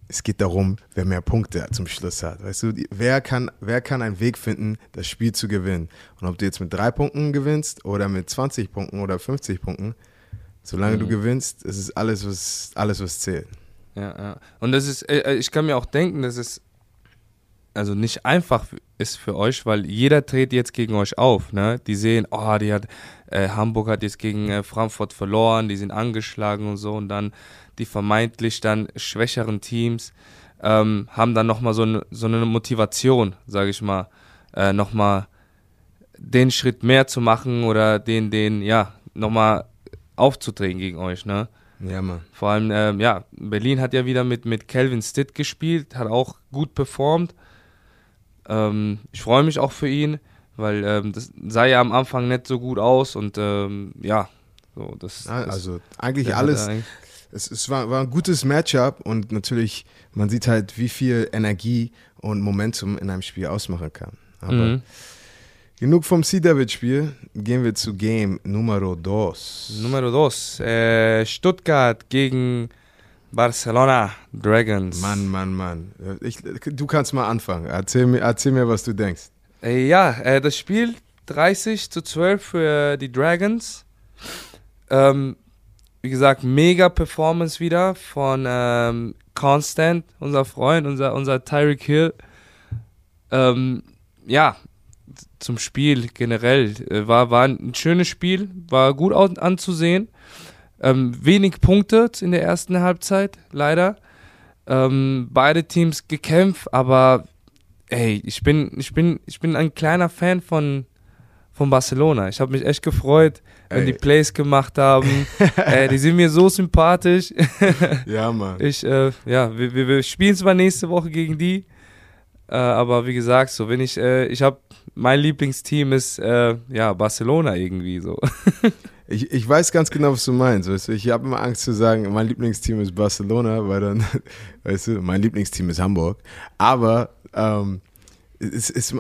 Es geht darum, wer mehr Punkte zum Schluss hat. Weißt du, wer kann, wer kann einen Weg finden, das Spiel zu gewinnen? Und ob du jetzt mit drei Punkten gewinnst oder mit 20 Punkten oder 50 Punkten, solange mhm. du gewinnst, ist es alles, was, alles, was zählt. Ja, ja. Und das ist, äh, äh, ich kann mir auch denken, dass es also nicht einfach ist für euch, weil jeder dreht jetzt gegen euch auf. Ne? Die sehen, oh, die hat, äh, Hamburg hat jetzt gegen äh, Frankfurt verloren, die sind angeschlagen und so und dann die vermeintlich dann schwächeren Teams ähm, haben dann nochmal so, ne, so eine Motivation, sage ich mal, äh, nochmal den Schritt mehr zu machen oder den, den, ja, nochmal aufzudrehen gegen euch, ne? Ja, Mann. Vor allem, ähm, ja, Berlin hat ja wieder mit, mit Calvin Stitt gespielt, hat auch gut performt. Ähm, ich freue mich auch für ihn, weil ähm, das sah ja am Anfang nicht so gut aus und ähm, ja, so das. also eigentlich alles. Eigentlich es, es war, war, ein gutes Matchup und natürlich, man sieht halt, wie viel Energie und Momentum in einem Spiel ausmachen kann. Aber mhm. genug vom Sea David Spiel, gehen wir zu Game Numero 2. Numero 2. Äh, Stuttgart gegen Barcelona Dragons. Mann, Mann, Mann. Ich, du kannst mal anfangen. Erzähl mir, erzähl mir, was du denkst. Äh, ja, äh, das Spiel 30 zu 12 für die Dragons. Ähm, wie gesagt, mega Performance wieder von ähm, Constant, unser Freund, unser, unser Tyreek Hill. Ähm, ja, zum Spiel generell. Äh, war, war ein schönes Spiel, war gut anzusehen. Ähm, wenig Punkte in der ersten Halbzeit, leider. Ähm, beide Teams gekämpft, aber ey, ich bin, ich bin, ich bin ein kleiner Fan von, von Barcelona. Ich habe mich echt gefreut, wenn ey. die Plays gemacht haben. ey, die sind mir so sympathisch. ja, Mann. Ich, äh, ja, wir, wir, wir spielen zwar nächste Woche gegen die, äh, aber wie gesagt, so wenn ich, äh, ich habe, mein Lieblingsteam ist äh, ja Barcelona irgendwie so. ich, ich weiß ganz genau, was du meinst. Weißt du, ich habe immer Angst zu sagen, mein Lieblingsteam ist Barcelona, weil dann, weißt du, mein Lieblingsteam ist Hamburg. Aber ähm, es ist,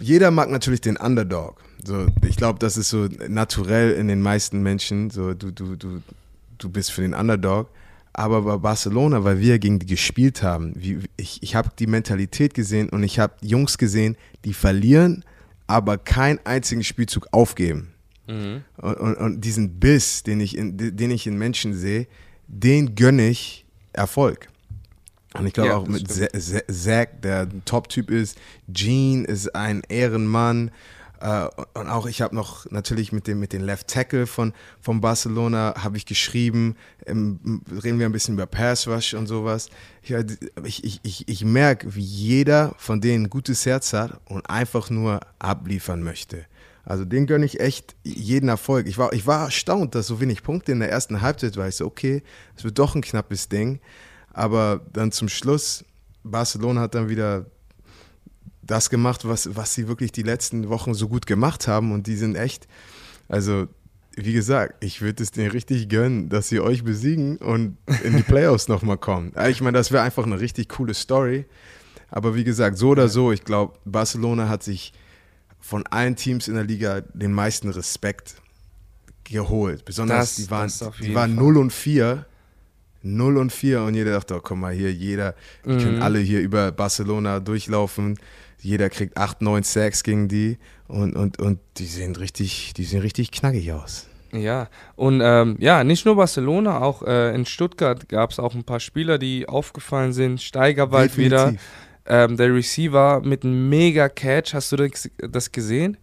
jeder mag natürlich den Underdog. So, ich glaube, das ist so naturell in den meisten Menschen. So, du, du, du, du bist für den Underdog. Aber bei Barcelona, weil wir gegen die gespielt haben, wie, ich, ich habe die Mentalität gesehen und ich habe Jungs gesehen, die verlieren, aber keinen einzigen Spielzug aufgeben. Mhm. Und, und, und, diesen Biss, den ich, in, den ich in Menschen sehe, den gönne ich Erfolg. Und ich glaube ja, auch mit Zack, der Top-Typ ist, Gene ist ein Ehrenmann, Uh, und auch ich habe noch natürlich mit dem mit den Left Tackle von, von Barcelona habe ich geschrieben, ähm, reden wir ein bisschen über Pass Rush und sowas. Ich, ich, ich, ich merke, wie jeder von denen ein gutes Herz hat und einfach nur abliefern möchte. Also den gönne ich echt jeden Erfolg. Ich war, ich war erstaunt, dass so wenig Punkte in der ersten Halbzeit war. Ich so, okay, es wird doch ein knappes Ding. Aber dann zum Schluss, Barcelona hat dann wieder das gemacht, was, was sie wirklich die letzten Wochen so gut gemacht haben. Und die sind echt, also wie gesagt, ich würde es denen richtig gönnen, dass sie euch besiegen und in die Playoffs nochmal kommen. Ich meine, das wäre einfach eine richtig coole Story. Aber wie gesagt, so oder so, ich glaube, Barcelona hat sich von allen Teams in der Liga den meisten Respekt geholt. Besonders das, die waren, die waren 0 und 4. 0 und 4 und jeder dachte, oh, guck mal hier, jeder, die mhm. können alle hier über Barcelona durchlaufen jeder kriegt 8, 9 Sacks gegen die und, und, und die sehen richtig, die sehen richtig knackig aus. Ja, und ähm, ja, nicht nur Barcelona, auch äh, in Stuttgart gab es auch ein paar Spieler, die aufgefallen sind. Steigerwald Definitiv. wieder. Ähm, der Receiver mit einem mega Catch, hast du das, das gesehen?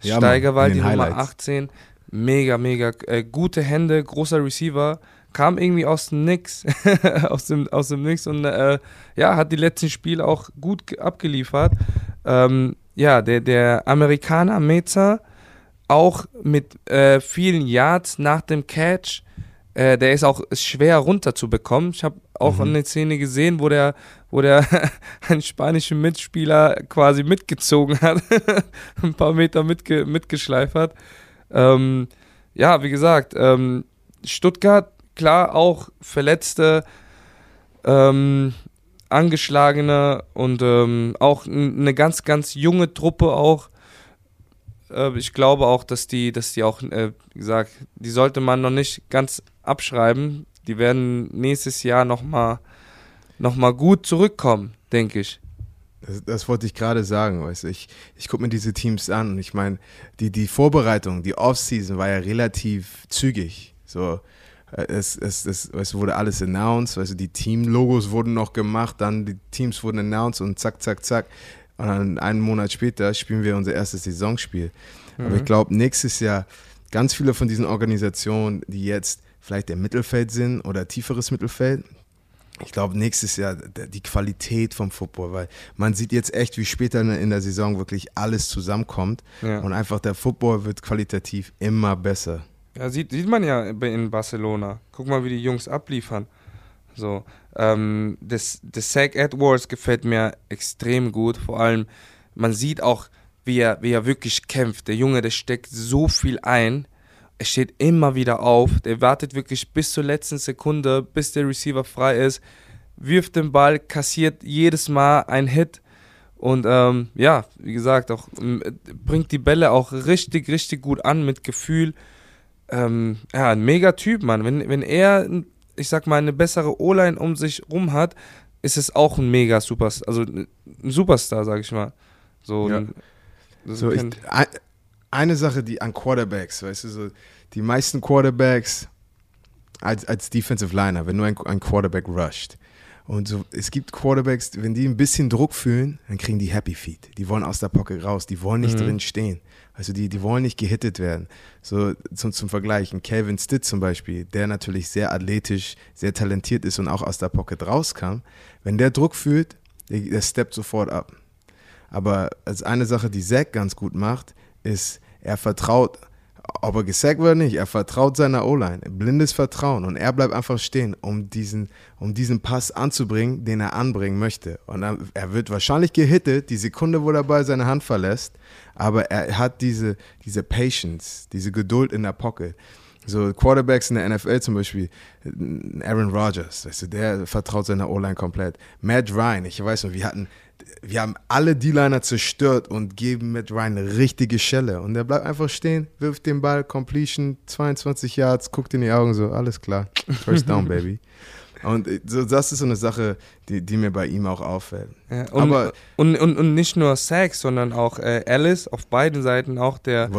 Ja, Steigerwald, die Highlights. Nummer 18. Mega, mega äh, gute Hände, großer Receiver kam irgendwie aus dem Nix, aus, dem, aus dem Nix und äh, ja, hat die letzten Spiele auch gut abgeliefert. Ähm, ja, der, der Amerikaner Meza, auch mit äh, vielen Yards nach dem Catch, äh, der ist auch schwer runterzubekommen. Ich habe auch mhm. eine Szene gesehen, wo der, wo der einen spanischen Mitspieler quasi mitgezogen hat, ein paar Meter mitge mitgeschleift hat. Ähm, ja, wie gesagt, ähm, Stuttgart klar auch Verletzte, ähm, Angeschlagene und ähm, auch eine ganz, ganz junge Truppe auch. Äh, ich glaube auch, dass die, dass die auch, äh, wie gesagt, die sollte man noch nicht ganz abschreiben. Die werden nächstes Jahr nochmal noch mal gut zurückkommen, denke ich. Das, das, wollte ich gerade sagen, weißt du. Ich, ich gucke mir diese Teams an und ich meine, die, die Vorbereitung, die Offseason war ja relativ zügig. So, es, es, es, es wurde alles announced, du, die Team-Logos wurden noch gemacht, dann die Teams wurden announced und zack, zack, zack. Und dann einen Monat später spielen wir unser erstes Saisonspiel. Mhm. Aber ich glaube, nächstes Jahr ganz viele von diesen Organisationen, die jetzt vielleicht im Mittelfeld sind oder tieferes Mittelfeld, ich glaube, nächstes Jahr die Qualität vom Football, weil man sieht jetzt echt, wie später in der Saison wirklich alles zusammenkommt ja. und einfach der Football wird qualitativ immer besser. Ja, sieht, sieht man ja in Barcelona. Guck mal, wie die Jungs abliefern. So, ähm, das, das Zach Edwards gefällt mir extrem gut. Vor allem, man sieht auch, wie er, wie er wirklich kämpft. Der Junge, der steckt so viel ein. Er steht immer wieder auf. Der wartet wirklich bis zur letzten Sekunde, bis der Receiver frei ist. Wirft den Ball, kassiert jedes Mal einen Hit. Und ähm, ja, wie gesagt, auch bringt die Bälle auch richtig, richtig gut an mit Gefühl ähm, ja, ein mega Typ, Mann. Wenn, wenn er, ich sag mal, eine bessere O-Line um sich rum hat, ist es auch ein mega Superstar, also ein Superstar, sag ich mal. So, ja. so ich, eine Sache, die an Quarterbacks, weißt du, so die meisten Quarterbacks als, als Defensive Liner, wenn du ein, ein Quarterback rusht. Und so, es gibt Quarterbacks, wenn die ein bisschen Druck fühlen, dann kriegen die Happy Feet. Die wollen aus der Pocket raus, die wollen nicht mhm. drin stehen. Also die, die wollen nicht gehittet werden. So zum, zum Vergleich, ein Calvin Stitt zum Beispiel, der natürlich sehr athletisch, sehr talentiert ist und auch aus der Pocket rauskam, wenn der Druck fühlt, der, der steppt sofort ab. Aber als eine Sache, die Zack ganz gut macht, ist, er vertraut ob er gesackt wird oder nicht, er vertraut seiner O-Line. Blindes Vertrauen. Und er bleibt einfach stehen, um diesen, um diesen Pass anzubringen, den er anbringen möchte. Und er, er wird wahrscheinlich gehittet, die Sekunde, wo er bei seine Hand verlässt. Aber er hat diese, diese Patience, diese Geduld in der Pocket. So Quarterbacks in der NFL zum Beispiel, Aaron Rodgers, weißt du, der vertraut seiner O-Line komplett. Matt Ryan, ich weiß noch, wir hatten wir haben alle D-Liner zerstört und geben Matt Ryan eine richtige Schelle. Und er bleibt einfach stehen, wirft den Ball, Completion, 22 Yards, guckt in die Augen so, alles klar, First down, baby. Und äh, so, das ist so eine Sache, die, die mir bei ihm auch auffällt. Ja, und, Aber, und, und, und nicht nur Sacks, sondern auch äh, Alice auf beiden Seiten, auch der,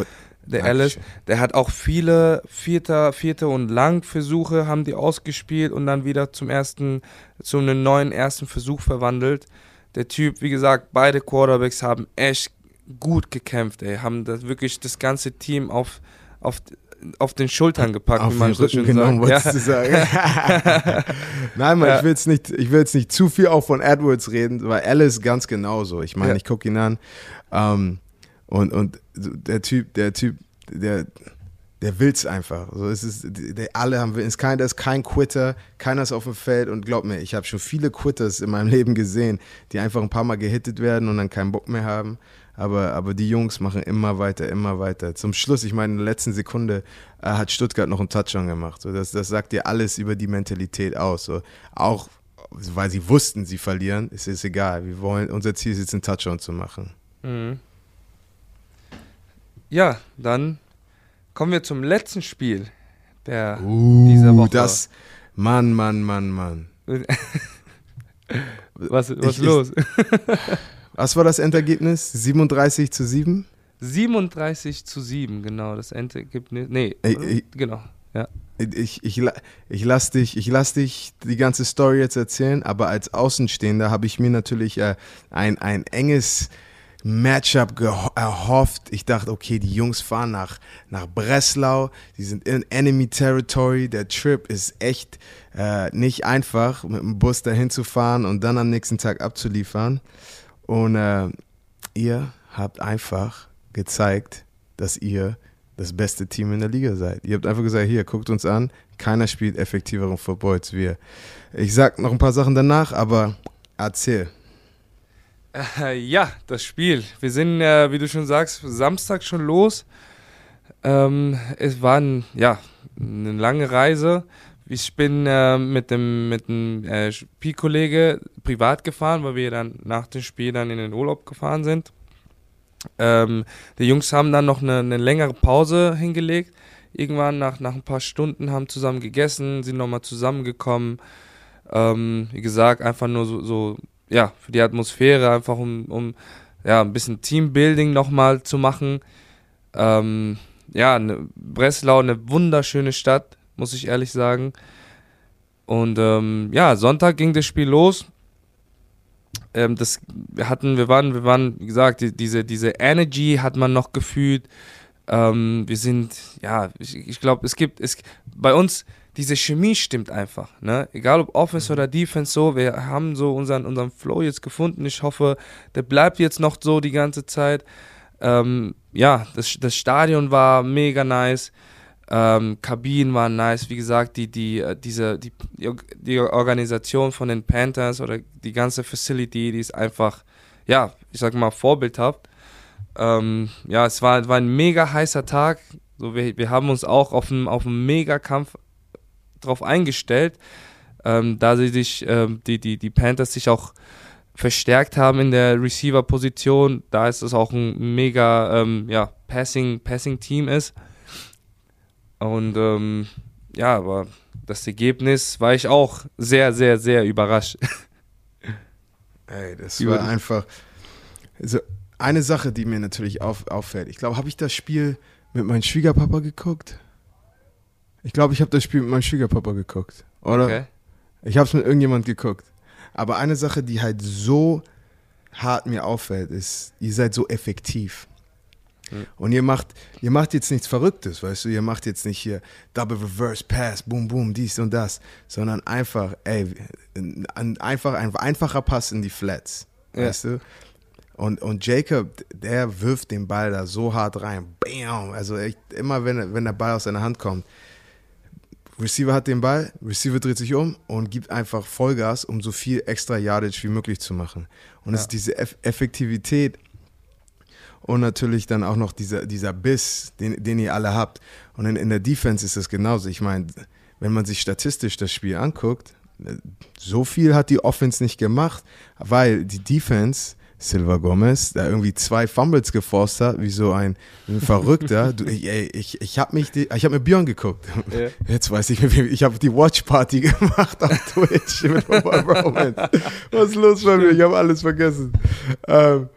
der Alice, der hat auch viele vierte, vierte und Langversuche haben die ausgespielt und dann wieder zum ersten, zu einem neuen ersten Versuch verwandelt der Typ, wie gesagt, beide Quarterbacks haben echt gut gekämpft, ey, haben das wirklich das ganze Team auf, auf, auf den Schultern gepackt, auf wie man so schön genommen, sagt. Ja. Sagen. Nein, man, ja. ich will jetzt nicht, ich will jetzt nicht zu viel auch von Edwards reden, weil Alice ganz genauso. Ich meine, ja. ich gucke ihn an ähm, und, und der Typ, der Typ, der der will es einfach. So, es ist, alle haben, ist kein, da ist kein Quitter, keiner ist auf dem Feld und glaub mir, ich habe schon viele Quitters in meinem Leben gesehen, die einfach ein paar Mal gehittet werden und dann keinen Bock mehr haben. Aber, aber die Jungs machen immer weiter, immer weiter. Zum Schluss, ich meine, in der letzten Sekunde äh, hat Stuttgart noch einen Touchdown gemacht. So, das, das sagt dir alles über die Mentalität aus. So, auch weil sie wussten, sie verlieren, ist es egal. Wir wollen, unser Ziel ist jetzt, einen Touchdown zu machen. Mhm. Ja, dann Kommen wir zum letzten Spiel der uh, dieser Woche. Das, Mann, Mann, Mann, Mann. was was ich, los? was war das Endergebnis? 37 zu 7? 37 zu 7, genau, das Endergebnis. Nee, ich, ich, genau, ja. Ich, ich, ich lasse dich, lass dich die ganze Story jetzt erzählen, aber als Außenstehender habe ich mir natürlich äh, ein, ein enges Matchup erhofft. Ich dachte, okay, die Jungs fahren nach, nach Breslau, die sind in Enemy Territory. Der Trip ist echt äh, nicht einfach, mit dem Bus dahin zu fahren und dann am nächsten Tag abzuliefern. Und äh, ihr habt einfach gezeigt, dass ihr das beste Team in der Liga seid. Ihr habt einfach gesagt, hier, guckt uns an, keiner spielt effektiveren Football als wir. Ich sag noch ein paar Sachen danach, aber erzähl. Äh, ja, das Spiel. Wir sind, äh, wie du schon sagst, Samstag schon los. Ähm, es war ein, ja, eine lange Reise. Ich bin äh, mit dem, mit dem äh, Spielkollege privat gefahren, weil wir dann nach dem Spiel dann in den Urlaub gefahren sind. Ähm, die Jungs haben dann noch eine, eine, längere Pause hingelegt. Irgendwann nach, nach ein paar Stunden haben zusammen gegessen, sind nochmal zusammengekommen. Ähm, wie gesagt, einfach nur so, so ja, für die Atmosphäre, einfach um, um ja, ein bisschen Teambuilding nochmal zu machen. Ähm, ja, ne, Breslau, eine wunderschöne Stadt, muss ich ehrlich sagen. Und ähm, ja, Sonntag ging das Spiel los. Ähm, das, wir hatten, wir waren, wir waren, wie gesagt, die, diese, diese Energy hat man noch gefühlt. Ähm, wir sind, ja, ich, ich glaube, es gibt, es, bei uns, diese Chemie stimmt einfach. Ne? Egal ob Offense oder Defense, so, wir haben so unseren, unseren Flow jetzt gefunden. Ich hoffe, der bleibt jetzt noch so die ganze Zeit. Ähm, ja, das, das Stadion war mega nice. Ähm, Kabinen waren nice, wie gesagt, die, die, äh, diese, die, die Organisation von den Panthers oder die ganze Facility, die ist einfach, ja, ich sag mal, vorbildhaft. Ähm, ja, es war, war ein mega heißer Tag. So, wir, wir haben uns auch auf einen, auf einen Mega-Kampf drauf eingestellt, ähm, da sie sich, ähm, die, die, die Panthers sich auch verstärkt haben in der Receiver-Position, da ist es auch ein mega ähm, ja, Passing, Passing-Team ist. Und ähm, ja, aber das Ergebnis war ich auch sehr, sehr, sehr überrascht. Ey, das war einfach. Also eine Sache, die mir natürlich auf, auffällt. Ich glaube, habe ich das Spiel mit meinem Schwiegerpapa geguckt? Ich glaube, ich habe das Spiel mit meinem Schwiegerpapa geguckt. Oder? Okay. Ich habe es mit irgendjemand geguckt. Aber eine Sache, die halt so hart mir auffällt, ist, ihr seid so effektiv. Mhm. Und ihr macht, ihr macht jetzt nichts Verrücktes, weißt du, ihr macht jetzt nicht hier Double Reverse Pass, boom, boom, dies und das, sondern einfach, ey, ein, einfach ein einfacher Pass in die Flats, Ja. weißt du? Und, und Jacob, der wirft den Ball da so hart rein, bam, also echt, immer wenn, wenn der Ball aus seiner Hand kommt, Receiver hat den Ball, Receiver dreht sich um und gibt einfach Vollgas, um so viel extra Yardage wie möglich zu machen. Und es Ja. ist diese Eff Effektivität und natürlich dann auch noch dieser, dieser Biss, den, den ihr alle habt. Und in, in der Defense ist es genauso. Ich meine, wenn man sich statistisch das Spiel anguckt, so viel hat die Offense nicht gemacht, weil die Defense, Silva Gomez, da irgendwie zwei Fumbles geforst hat, wie so ein, ein Verrückter. Du, ich ey, ich, ich habe mich, die- ich habe mit Björn geguckt. Ja. Jetzt weiß ich, ich habe die Watch Party gemacht auf Twitch mit Romance. Was ist los bei mir? Ich habe alles vergessen. Ähm,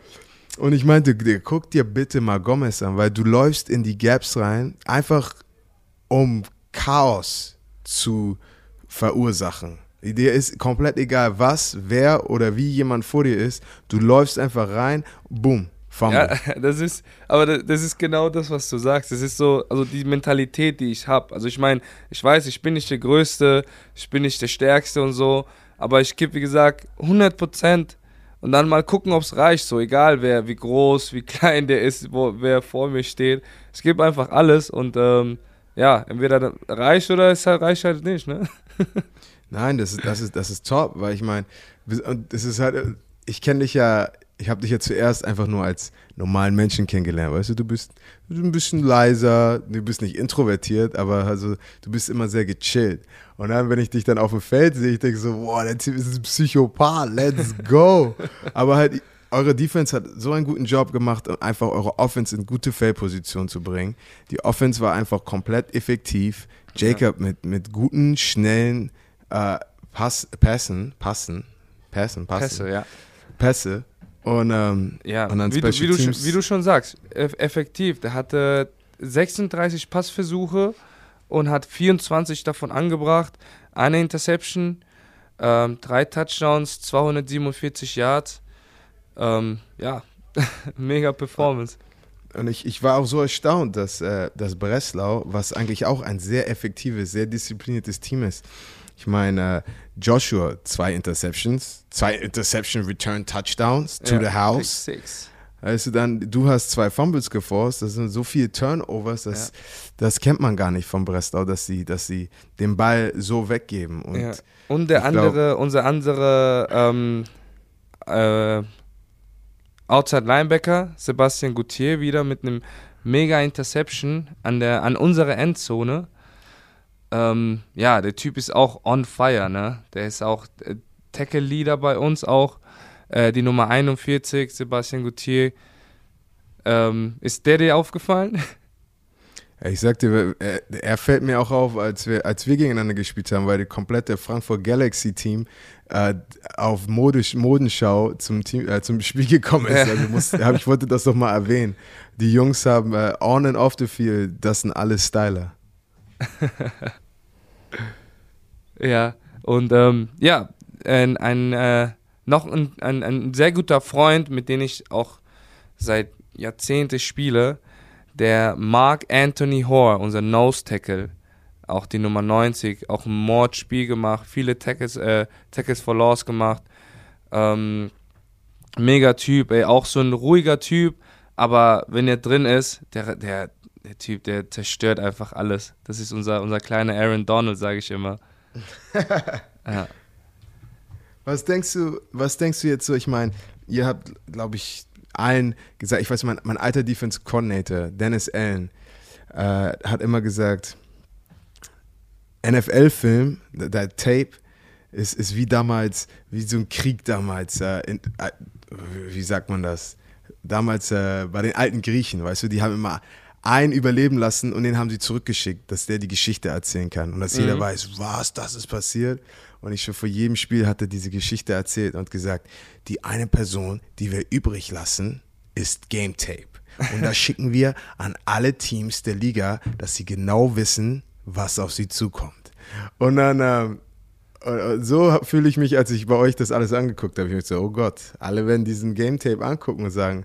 und ich meinte, guck dir bitte mal Gomez an, weil du läufst in die Gaps rein, einfach um Chaos zu verursachen. Dir ist komplett egal, was, wer oder wie jemand vor dir ist. Du läufst einfach rein, boom, Fumble. Ja, das ist, aber da- das ist genau das, was du sagst. Das ist so, also die Mentalität, die ich habe. Also ich meine, ich weiß, ich bin nicht der Größte, ich bin nicht der Stärkste und so, aber ich gebe, wie gesagt, 100 Prozent und dann mal gucken, ob es reicht. So egal, wer, wie groß, wie klein der ist, wo, wer vor mir steht. Ich gebe einfach alles und ähm, ja, entweder reicht oder es reicht halt nicht, ne? Nein, das ist, das ist, das ist top, weil ich meine, das ist halt, ich kenne dich ja, ich habe dich ja zuerst einfach nur als normalen Menschen kennengelernt, weißt du, du bist ein bisschen leiser, du bist nicht introvertiert, aber also du bist immer sehr gechillt. Und dann, wenn ich dich dann auf dem Feld sehe, ich denke so, boah, der Typ ist ein Psychopath, let's go. aber halt, eure Defense hat so einen guten Job gemacht, um einfach eure Offense in gute Feldposition zu bringen. Die Offense war einfach komplett effektiv. Jacob mit, mit guten, schnellen äh, Pass, Passen, Passen, Passen, Passen, Pässe, ja. Pässe. Und, ähm, Ja, und dann wie, du, Special wie, du, Teams. schon- wie du schon sagst, eff- effektiv. Der hatte 36 Passversuche und hat 24 davon angebracht. Eine Interception, ähm, drei Touchdowns, 247 Yards. Ähm, ja, mega Performance. Und ich, ich war auch so erstaunt, dass, äh, dass Breslau, was eigentlich auch ein sehr effektives, sehr diszipliniertes Team ist. Ich meine, Joshua, zwei Interceptions, zwei Interception Return Touchdowns to Ja, the house. Pick Six. Weißt du, dann, du hast zwei Fumbles geforst, das sind so viele Turnovers, das, das kennt man gar nicht von Breslau, dass sie, dass sie den Ball so weggeben. Und ja. Und der ich glaub- andere, unser andere ähm, äh, Outside Linebacker, Sebastian Gutier, wieder mit einem mega Interception an, der, an unserer Endzone. Ähm, ja, der Typ ist auch on fire, ne? Der ist auch äh, Tackle-Leader bei uns auch. Äh, die Nummer 41, Sebastian Gutier. Ähm, ist der dir aufgefallen? Ich sag dir, er, er fällt mir auch auf, als wir, als wir gegeneinander gespielt haben, weil die komplette Frankfurt Galaxy Team äh, auf Modisch, Modenschau zum, Team, äh, zum Spiel gekommen ist. Also muss, hab, ich wollte das doch mal erwähnen. Die Jungs haben äh, on and off the field, das sind alle Styler. Ja, und ähm, ja, ein, ein, äh, noch ein, ein, ein sehr guter Freund, mit dem ich auch seit Jahrzehnten spiele, der Mark Anthony Hoare, unser Nose Tackle, auch die Nummer 90, auch ein Mordspiel gemacht, viele Tackles, äh, Tackles for Loss gemacht. Ähm, mega Typ, ey, auch so ein ruhiger Typ, aber wenn er drin ist, der, der, der Typ, der zerstört einfach alles. Das ist unser, unser kleiner Aaron Donald, sage ich immer. ja. Was denkst du, was denkst du jetzt so? Ich meine, ihr habt, glaube ich, allen gesagt, ich weiß, mein, mein alter Defense Coordinator, Dennis Allen, äh, hat immer gesagt, NFL-Film, der, der Tape, ist, ist wie damals, wie so ein Krieg damals, äh, in, äh, wie sagt man das? Damals äh, bei den alten Griechen, weißt du, die haben immer einen überleben lassen und den haben sie zurückgeschickt, dass der die Geschichte erzählen kann und dass jeder Mhm. weiß, was, das ist passiert. Und ich schon vor jedem Spiel hatte diese Geschichte erzählt und gesagt, die eine Person, die wir übrig lassen, ist Game Tape. Und das schicken wir an alle Teams der Liga, dass sie genau wissen, was auf sie zukommt. Und dann, ähm, äh, so fühle ich mich, als ich bei euch das alles angeguckt habe. Ich habe so, oh Gott, alle werden diesen Game Tape angucken und sagen,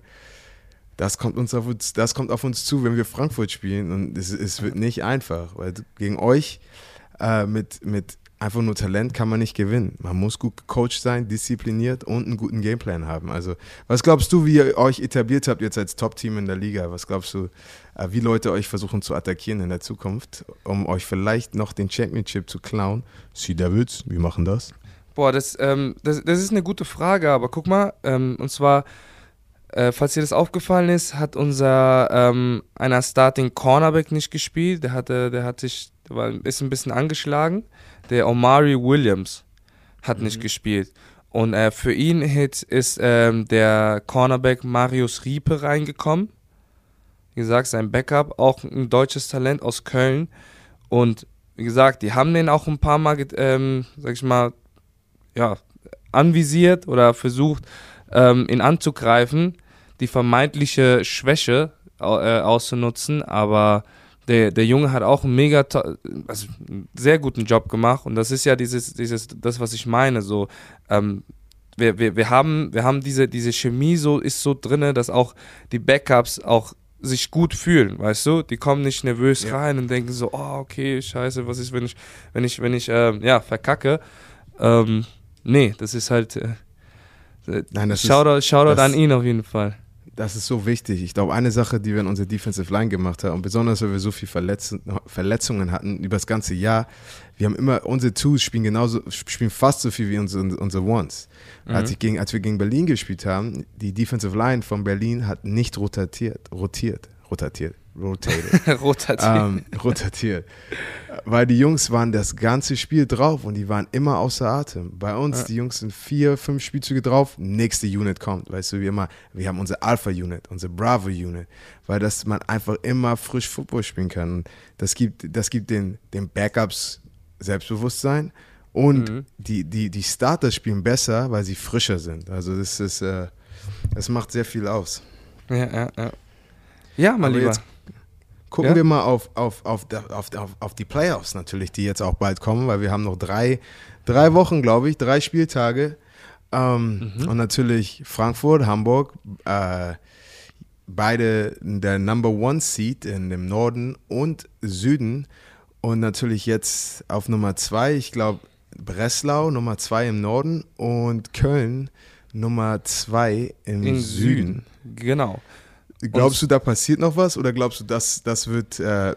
das kommt, uns auf uns, das kommt auf uns zu, wenn wir Frankfurt spielen. Und es, es wird nicht einfach, weil gegen euch äh, mit, mit einfach nur Talent kann man nicht gewinnen. Man muss gut gecoacht sein, diszipliniert und einen guten Gameplan haben. Also, was glaubst du, wie ihr euch etabliert habt jetzt als Top-Team in der Liga? Was glaubst du, äh, wie Leute euch versuchen zu attackieren in der Zukunft, um euch vielleicht noch den Championship zu klauen? Sea Devils, wie machen das? Boah, das, ähm, das, das ist eine gute Frage, aber guck mal, ähm, und zwar, äh, falls dir das aufgefallen ist, hat unser ähm, einer Starting Cornerback nicht gespielt. Der hatte, der hat sich, der war, ist ein bisschen angeschlagen der Omari Williams hat mhm. nicht gespielt. Und äh, für ihn ist ähm, der Cornerback Marius Riepe reingekommen. Wie gesagt, sein Backup, auch ein deutsches Talent aus Köln. Und wie gesagt, die haben den auch ein paar Mal, ähm, sag ich mal, ja, anvisiert oder versucht, ähm, ihn anzugreifen, die vermeintliche Schwäche äh, auszunutzen. Aber der, der Junge hat auch einen mega, also einen sehr guten Job gemacht und das ist ja dieses, dieses, das, was ich meine, so, ähm, wir, wir, wir haben, wir haben diese, diese Chemie so, ist so drinne, dass auch die Backups auch sich gut fühlen, weißt du? Die kommen nicht nervös ja. rein und denken so, oh, okay, scheiße, was ist, wenn ich, wenn ich, wenn ich, ähm, ja, verkacke. Ähm, nee, das ist halt, äh, Nein, das Shoutout, ist, Shoutout das, an ihn auf jeden Fall das ist so wichtig. Ich glaube, eine Sache, die wir in unserer Defensive Line gemacht haben, und besonders, weil wir so viele Verletz Verletzungen hatten über das ganze Jahr, wir haben immer, unsere Twos spielen genauso, spielen fast so viel wie unsere, unsere Ones. Mhm. Als, ich gegen, als wir gegen Berlin gespielt haben, die Defensive Line von Berlin hat nicht rotiert, rotiert, rotiert, rotated. rotatiert. Ähm, rotatiert. Weil die Jungs waren das ganze Spiel drauf und die waren immer außer Atem. Bei uns, ja. die Jungs sind vier, fünf Spielzüge drauf, nächste Unit kommt. Weißt du, wie immer, wir haben unsere Alpha-Unit, unsere Bravo-Unit, weil das man einfach immer frisch Football spielen kann. das gibt, das gibt den, den Backups Selbstbewusstsein und mhm. die, die, die Starter spielen besser, weil sie frischer sind. Also das ist, äh, das macht sehr viel aus. Ja, ja, ja. Ja, mein Aber Lieber. Jetzt, Gucken ja? wir mal auf, auf, auf, auf, auf, die Playoffs natürlich, die jetzt auch bald kommen, weil wir haben noch drei, drei Wochen, glaube ich, drei Spieltage. Ähm, mhm. Und natürlich Frankfurt, Hamburg, äh, beide der Number One Seed in dem Norden und Süden. Und natürlich jetzt auf Nummer zwei, ich glaube, Breslau Nummer zwei im Norden und Köln Nummer zwei im Süden. Süden. Genau. Glaubst du, da passiert noch was oder glaubst du, dass das wird äh,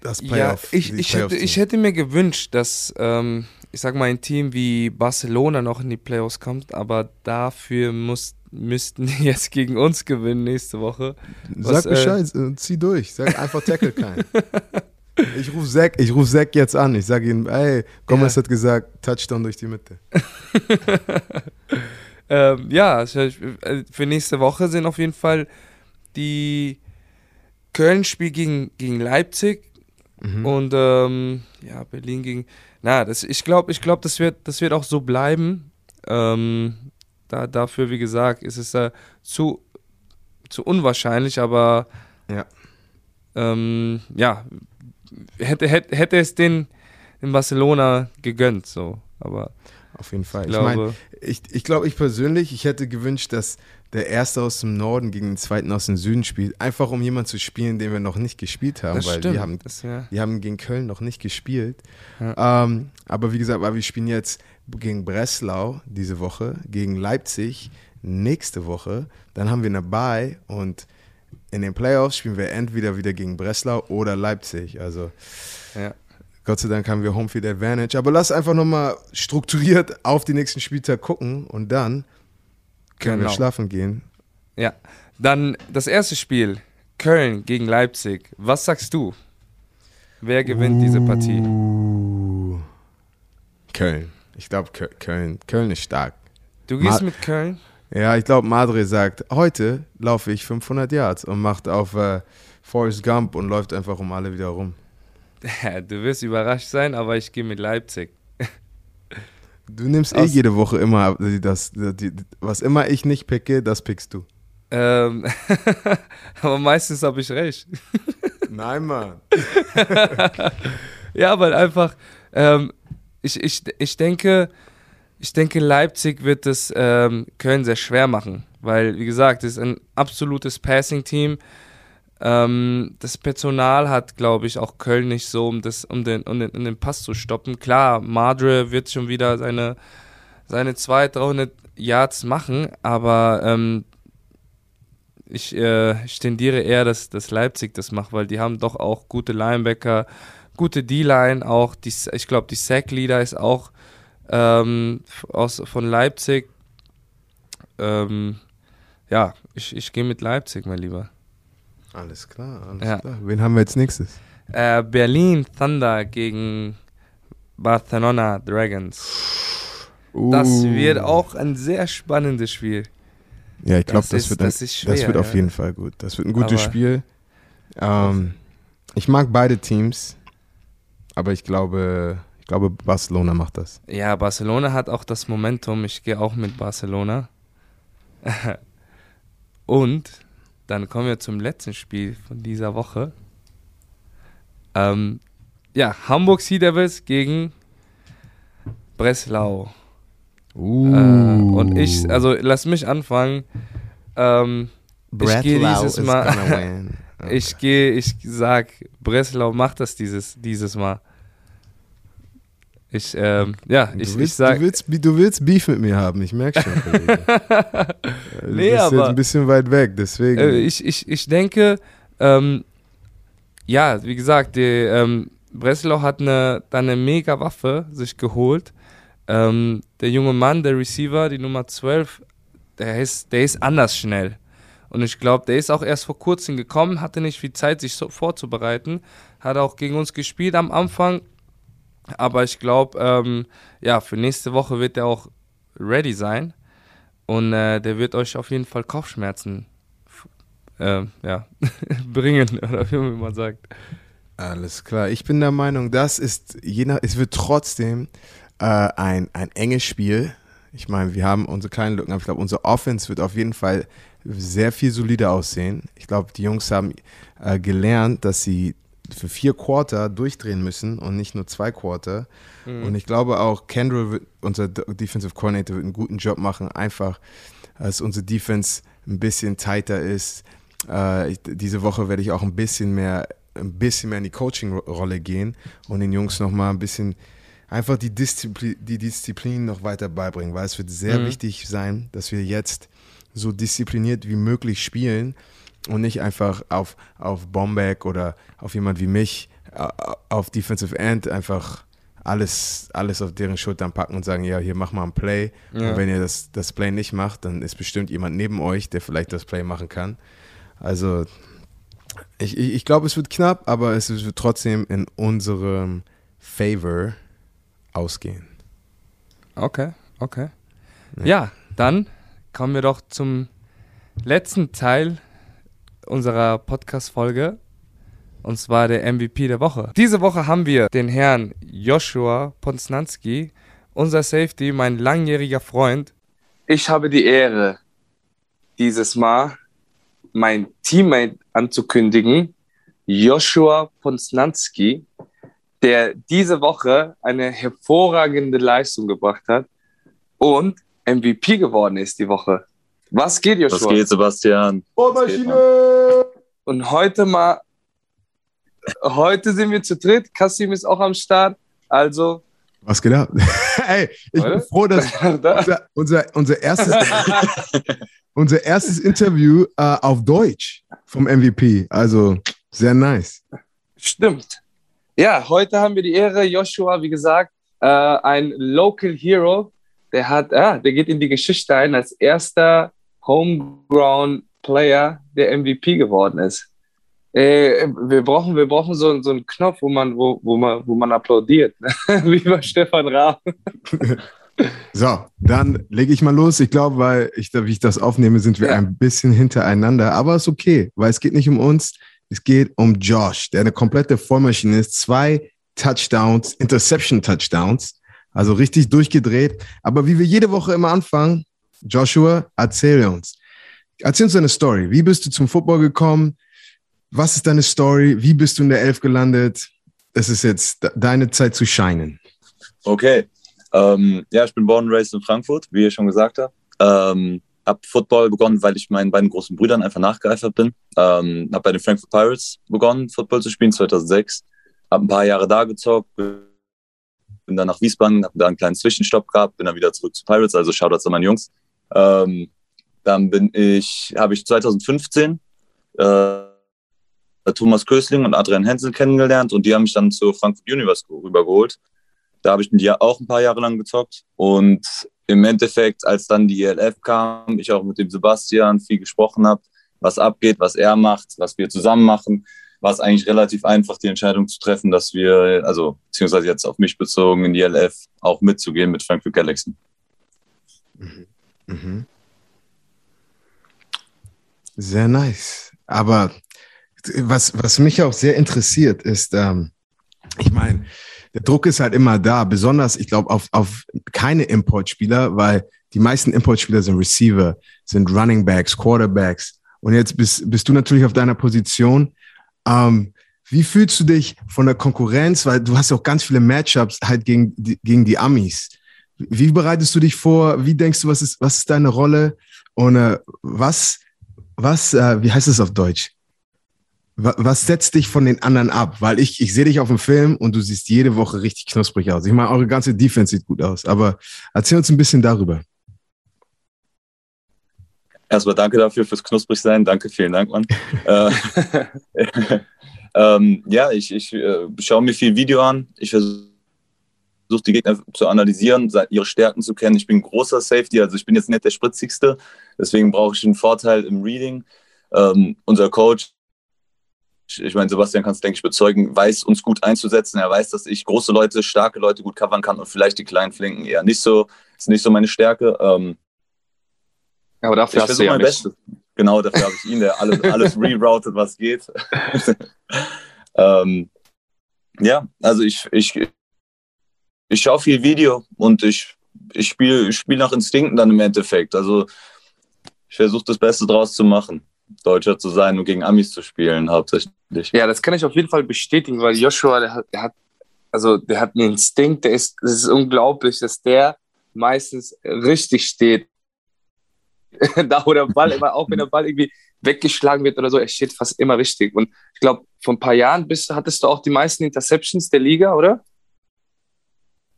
das Playoff? Ja, ich, ich, hätte, ich hätte mir gewünscht, dass, ähm, ich sag mal, ein Team wie Barcelona noch in die Playoffs kommt, aber dafür muss, müssten die jetzt gegen uns gewinnen nächste Woche. Was, Sag Bescheid, äh, zieh durch. Sag einfach Tackle keinen. Ich rufe Zack, ruf Zack jetzt an. Ich sage ihm, ey, Gomez ja. hat gesagt, Touchdown durch die Mitte. ähm, ja, also äh, für nächste Woche sind auf jeden Fall die Köln spielt gegen, gegen Leipzig mhm. und ähm, ja, Berlin gegen. Na, das, ich glaube, ich glaub, das, wird, das wird auch so bleiben. Ähm, da, dafür, wie gesagt, ist es äh, zu, zu unwahrscheinlich, aber ja, ähm, ja hätte, hätte, hätte es den in Barcelona gegönnt, so, aber auf jeden Fall. Ich, ich meine, ich, ich glaube, ich persönlich, ich hätte gewünscht, dass der Erste aus dem Norden gegen den Zweiten aus dem Süden spielt, einfach um jemanden zu spielen, den wir noch nicht gespielt haben, das weil stimmt. wir haben, das, ja. wir haben gegen Köln noch nicht gespielt. Ja. Ähm, aber wie gesagt, weil wir spielen jetzt gegen Breslau diese Woche, gegen Leipzig nächste Woche, dann haben wir eine Bye und in den Playoffs spielen wir entweder wieder gegen Breslau oder Leipzig. Also ja. Gott sei Dank haben wir Homefield Advantage. Aber lass einfach nochmal strukturiert auf die nächsten Spieltag gucken und dann können genau. wir schlafen gehen. Ja, dann das erste Spiel, Köln gegen Leipzig. Was sagst du? Wer gewinnt uh, diese Partie? Köln. Ich glaube, Köln. Köln ist stark. Du gehst Ma mit Köln? Ja, ich glaube, Madre sagt, heute laufe ich 500 Yards und macht auf äh, Forrest Gump und läuft einfach um alle wieder rum. Du wirst überrascht sein, aber ich gehe mit Leipzig. Du nimmst eh jede Woche immer das, das, was immer ich nicht picke, das pickst du. Ähm, aber meistens habe ich recht. Nein, Mann. ja, weil einfach, ähm, ich, ich, ich denke, ich denke, Leipzig wird es ähm, Köln sehr schwer machen, weil, wie gesagt, es ist ein absolutes Passing-Team. Ähm, das Personal hat, glaube ich, auch Köln nicht so, um, das, um, den, um, den, um den Pass zu stoppen. Klar, Madre wird schon wieder seine, seine 200, 300 Yards machen, aber ähm, ich, äh, ich tendiere eher, dass, dass Leipzig das macht, weil die haben doch auch gute Linebacker, gute D-Line, auch die, ich glaube, die Sack-Leader ist auch ähm, aus, von Leipzig. Ähm, ja, ich, ich gehe mit Leipzig, mein Lieber. Alles klar, alles ja. klar. Wen haben wir jetzt nächstes? Äh, Berlin Thunder gegen Barcelona Dragons. Uh. Das wird auch ein sehr spannendes Spiel. Ja, ich glaube, das, das, wird, das, schwer, das wird auf jeden Fall gut. Das wird ein gutes aber Spiel. Ähm, ich mag beide Teams, aber ich glaube, ich glaube, Barcelona macht das. Ja, Barcelona hat auch das Momentum. Ich gehe auch mit Barcelona. Und dann kommen wir zum letzten Spiel von dieser Woche. Ähm, ja, Hamburg Sea Devils gegen Breslau. Uh. Äh, und ich, also lass mich anfangen. Ähm, ich gehe dieses Mal. okay. ich gehe, ich sag, Breslau macht das dieses, dieses Mal. Ich, ähm, ja, ich, willst, ich sag. Du willst, du willst Beef mit mir haben, ich merke schon. du nee, bist aber, jetzt ein bisschen weit weg, deswegen. Äh, ich, ich, ich denke, ähm, ja, wie gesagt, die, ähm, Breslau hat eine, eine mega Waffe sich geholt. Ähm, der junge Mann, der Receiver, die Nummer 12, der ist, der ist anders schnell. Und ich glaube, der ist auch erst vor kurzem gekommen, hatte nicht viel Zeit, sich so vorzubereiten. Hat auch gegen uns gespielt am Anfang, aber ich glaube, ähm, ja, für nächste Woche wird er auch ready sein. Und äh, der wird euch auf jeden Fall Kopfschmerzen äh, ja, bringen, oder wie man sagt. Alles klar. Ich bin der Meinung, das ist je nach, es wird trotzdem äh, ein, ein enges Spiel. Ich meine, wir haben unsere kleinen Lücken, aber ich glaube, unsere Offense wird auf jeden Fall sehr viel solider aussehen. Ich glaube, die Jungs haben äh, gelernt, dass sie für vier Quarter durchdrehen müssen und nicht nur zwei Quarter. Mhm. Und ich glaube auch, Kendall, wird, unser Defensive Coordinator, wird einen guten Job machen, einfach, dass unsere Defense ein bisschen tighter ist. Äh, ich, diese Woche werde ich auch ein bisschen mehr, ein bisschen mehr in die Coaching-Rolle gehen und den Jungs nochmal ein bisschen einfach die Disziplin, die Disziplin noch weiter beibringen, weil es wird sehr mhm. wichtig sein, dass wir jetzt so diszipliniert wie möglich spielen und nicht einfach auf, auf Bombeck oder auf jemand wie mich auf Defensive End einfach alles, alles auf deren Schultern packen und sagen, ja, hier mach mal ein Play. Ja. Und wenn ihr das, das Play nicht macht, dann ist bestimmt jemand neben euch, der vielleicht das Play machen kann. Also ich, ich, ich glaube, es wird knapp, aber es wird trotzdem in unserem Favor ausgehen. Okay, okay. Ja, ja dann kommen wir doch zum letzten Teil unserer Podcast-Folge. Und zwar der MVP der Woche. Diese Woche haben wir den Herrn Joshua Ponsnanski, unser Safety, mein langjähriger Freund. Ich habe die Ehre, dieses Mal mein Teammate anzukündigen, Joshua Ponsnanski, der diese Woche eine hervorragende Leistung gebracht hat und MVP geworden ist die Woche. Was geht, Joshua? Was geht, Sebastian? Bohrmaschine! Und heute mal, heute sind wir zu dritt. Kassim ist auch am Start. Also. Was geht ab? Ey, ich Oder? bin froh, dass unser, unser, unser, erstes, unser erstes Interview äh, auf Deutsch vom MVP. Also sehr nice. Stimmt. Ja, heute haben wir die Ehre, Joshua, wie gesagt, äh, ein Local Hero. Der hat, ja, der geht in die Geschichte ein als erster Homegrown Player, der MVP geworden ist. Äh, wir brauchen, wir brauchen so, so einen Knopf, wo man, wo, wo man, wo man applaudiert, wie bei Stefan Raab. So, dann lege ich mal los. Ich glaube, weil ich, wie ich das aufnehme, sind wir ja. ein bisschen hintereinander, aber ist okay, weil es geht nicht um uns, es geht um Josh, der eine komplette Vollmaschine ist. Zwei Touchdowns, Interception-Touchdowns, also richtig durchgedreht. Aber wie wir jede Woche immer anfangen, Joshua, erzähl uns. Erzähl uns deine Story. Wie bist du zum Football gekommen? was ist deine Story? Wie bist du in der Elf gelandet? Es ist jetzt deine Zeit zu scheinen. Okay. Ähm, ja, ich bin born and raised in Frankfurt, wie ihr schon gesagt habt. Ähm, hab Football begonnen, weil ich meinen beiden großen Brüdern einfach nachgeeifert bin. Ähm, hab bei den Frankfurt Pirates begonnen, Football zu spielen 2006. Hab ein paar Jahre da gezockt, bin dann nach Wiesbaden, hab da einen kleinen Zwischenstopp gehabt, bin dann wieder zurück zu Pirates, also Shoutouts an meine Jungs. Ähm, dann bin ich, habe ich 2015 äh, Thomas Kösling und Adrian Hensel kennengelernt und die haben mich dann zur Frankfurt Universe rübergeholt. Da habe ich mit dir auch ein paar Jahre lang gezockt und im Endeffekt, als dann die ELF kam, ich auch mit dem Sebastian viel gesprochen habe, was abgeht, was er macht, was wir zusammen machen, war es eigentlich relativ einfach, die Entscheidung zu treffen, dass wir, also beziehungsweise jetzt auf mich bezogen, in die ELF auch mitzugehen mit Frankfurt Galaxy. Mhm. Mhm. Sehr nice. Aber was, was mich auch sehr interessiert, ist, ähm, ich meine, der Druck ist halt immer da, besonders, ich glaube, auf, auf keine Importspieler, weil die meisten Importspieler sind Receiver, sind Running Backs, Quarterbacks. Und jetzt bist, bist du natürlich auf deiner Position. Ähm, wie fühlst du dich von der Konkurrenz? Weil du hast auch ganz viele Matchups halt gegen gegen die Amis. Wie bereitest du dich vor? Wie denkst du, was ist, was ist deine Rolle? Und äh, was, was, äh, wie heißt es auf Deutsch? was setzt dich von den anderen ab? Weil ich, ich sehe dich auf dem Film und du siehst jede Woche richtig knusprig aus. Ich meine, eure ganze Defense sieht gut aus, aber erzähl uns ein bisschen darüber. Erstmal danke dafür fürs knusprig sein. Danke, vielen Dank, Mann. Äh, ähm, ja, ich, ich äh, schaue mir viel Video an. Ich versuche die Gegner zu analysieren, ihre Stärken zu kennen. Ich bin großer Safety, also ich bin jetzt nicht der spritzigste. Deswegen brauche ich einen Vorteil im Reading. Ähm, unser Coach ich meine, Sebastian kann es, denke ich, bezeugen, weiß uns gut einzusetzen. Er weiß, dass ich große Leute, starke Leute gut covern kann und vielleicht die kleinen Flinken eher nicht so. Ist nicht so meine Stärke. Ähm, ja, aber dafür ich hast du ja mein Bestes. Genau, dafür habe ich ihn, der alles, alles reroutet, was geht. ähm, ja, also ich, ich, ich schaue viel Video und ich, ich spiele spiel nach Instinkten dann im Endeffekt. Also ich versuche das Beste draus zu machen. Deutscher zu sein und gegen Amis zu spielen, hauptsächlich. Ja, das kann ich auf jeden Fall bestätigen, weil Joshua, der hat, der hat also der hat einen Instinkt, der ist, es ist unglaublich, dass der meistens richtig steht. da wo der Ball immer, auch wenn der Ball irgendwie weggeschlagen wird oder so, er steht fast immer richtig. Und ich glaube, vor ein paar Jahren bist, hattest du auch die meisten Interceptions der Liga, oder?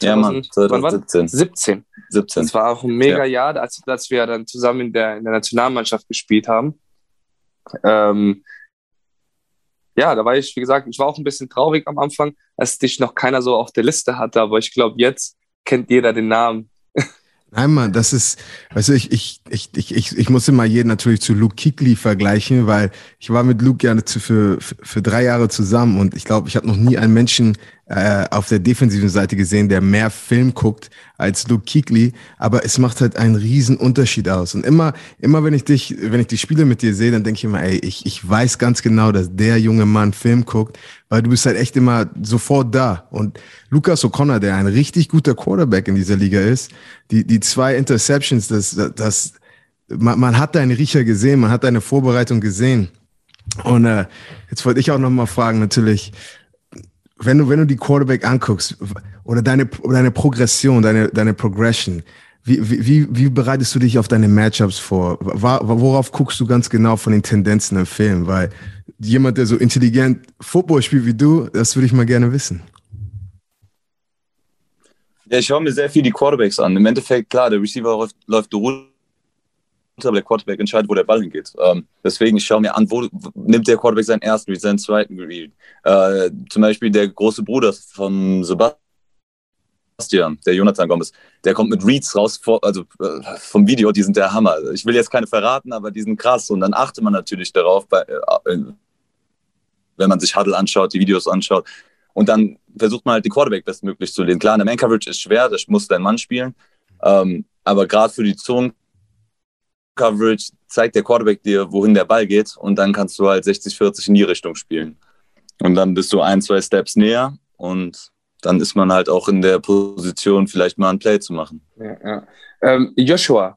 Ja, Mann, 2017. 17. 17. Das war auch ein mega ja. Jahr, als, als wir dann zusammen in der, in der Nationalmannschaft gespielt haben. Ähm, ja, da war ich, wie gesagt, ich war auch ein bisschen traurig am Anfang, als dich noch keiner so auf der Liste hatte, aber ich glaube, jetzt kennt jeder den Namen. Nein, Mann, das ist, weißt du, ich, ich, ich, ich, ich, ich muss immer jeden natürlich zu Luke Kikli vergleichen, weil ich war mit Luke ja für, für, für drei Jahre zusammen und ich glaube, ich habe noch nie einen Menschen äh, auf der defensiven Seite gesehen, der mehr Film guckt als Luke Kuechly, aber es macht halt einen riesen Unterschied aus. Und immer, immer wenn ich dich, wenn ich die Spiele mit dir sehe, dann denke ich immer, ey, ich, ich weiß ganz genau, dass der junge Mann Film guckt, weil du bist halt echt immer sofort da. Und Lucas O'Connor, der ein richtig guter Quarterback in dieser Liga ist, die, die zwei Interceptions, das, das, man, man hat deinen Riecher gesehen, man hat deine Vorbereitung gesehen. Und äh, jetzt wollte ich auch noch mal fragen, natürlich, wenn du, wenn du die Quarterback anguckst oder deine, deine Progression, deine, deine Progression, wie, wie, wie bereitest du dich auf deine Matchups vor? Worauf guckst du ganz genau von den Tendenzen im Film? Weil jemand, der so intelligent Football spielt wie du, das würde ich mal gerne wissen. Ja, ich schaue mir sehr viel die Quarterbacks an. Im Endeffekt, klar, der Receiver läuft, läuft aber der Quarterback entscheidet, wo der Ball hingeht. Ähm, deswegen, ich schaue mir an, wo nimmt der Quarterback seinen ersten Read, seinen zweiten Read. Äh, zum Beispiel der große Bruder von Sebastian, der Jonathan Gomez, der kommt mit Reads raus, vor, also äh, vom Video, die sind der Hammer. Ich will jetzt keine verraten, aber die sind krass. Und dann achtet man natürlich darauf, bei, äh, wenn man sich Huddle anschaut, die Videos anschaut. Und dann versucht man halt, die Quarterback bestmöglich zu lehnen. Klar, eine Man-Coverage ist schwer, das muss dein Mann spielen. Ähm, aber gerade für die Zungen Coverage zeigt der Quarterback dir, wohin der Ball geht und dann kannst du halt 60, 40 in die Richtung spielen. Und dann bist du ein, zwei Steps näher und dann ist man halt auch in der Position, vielleicht mal ein Play zu machen. Ja, ja. Ähm, Joshua,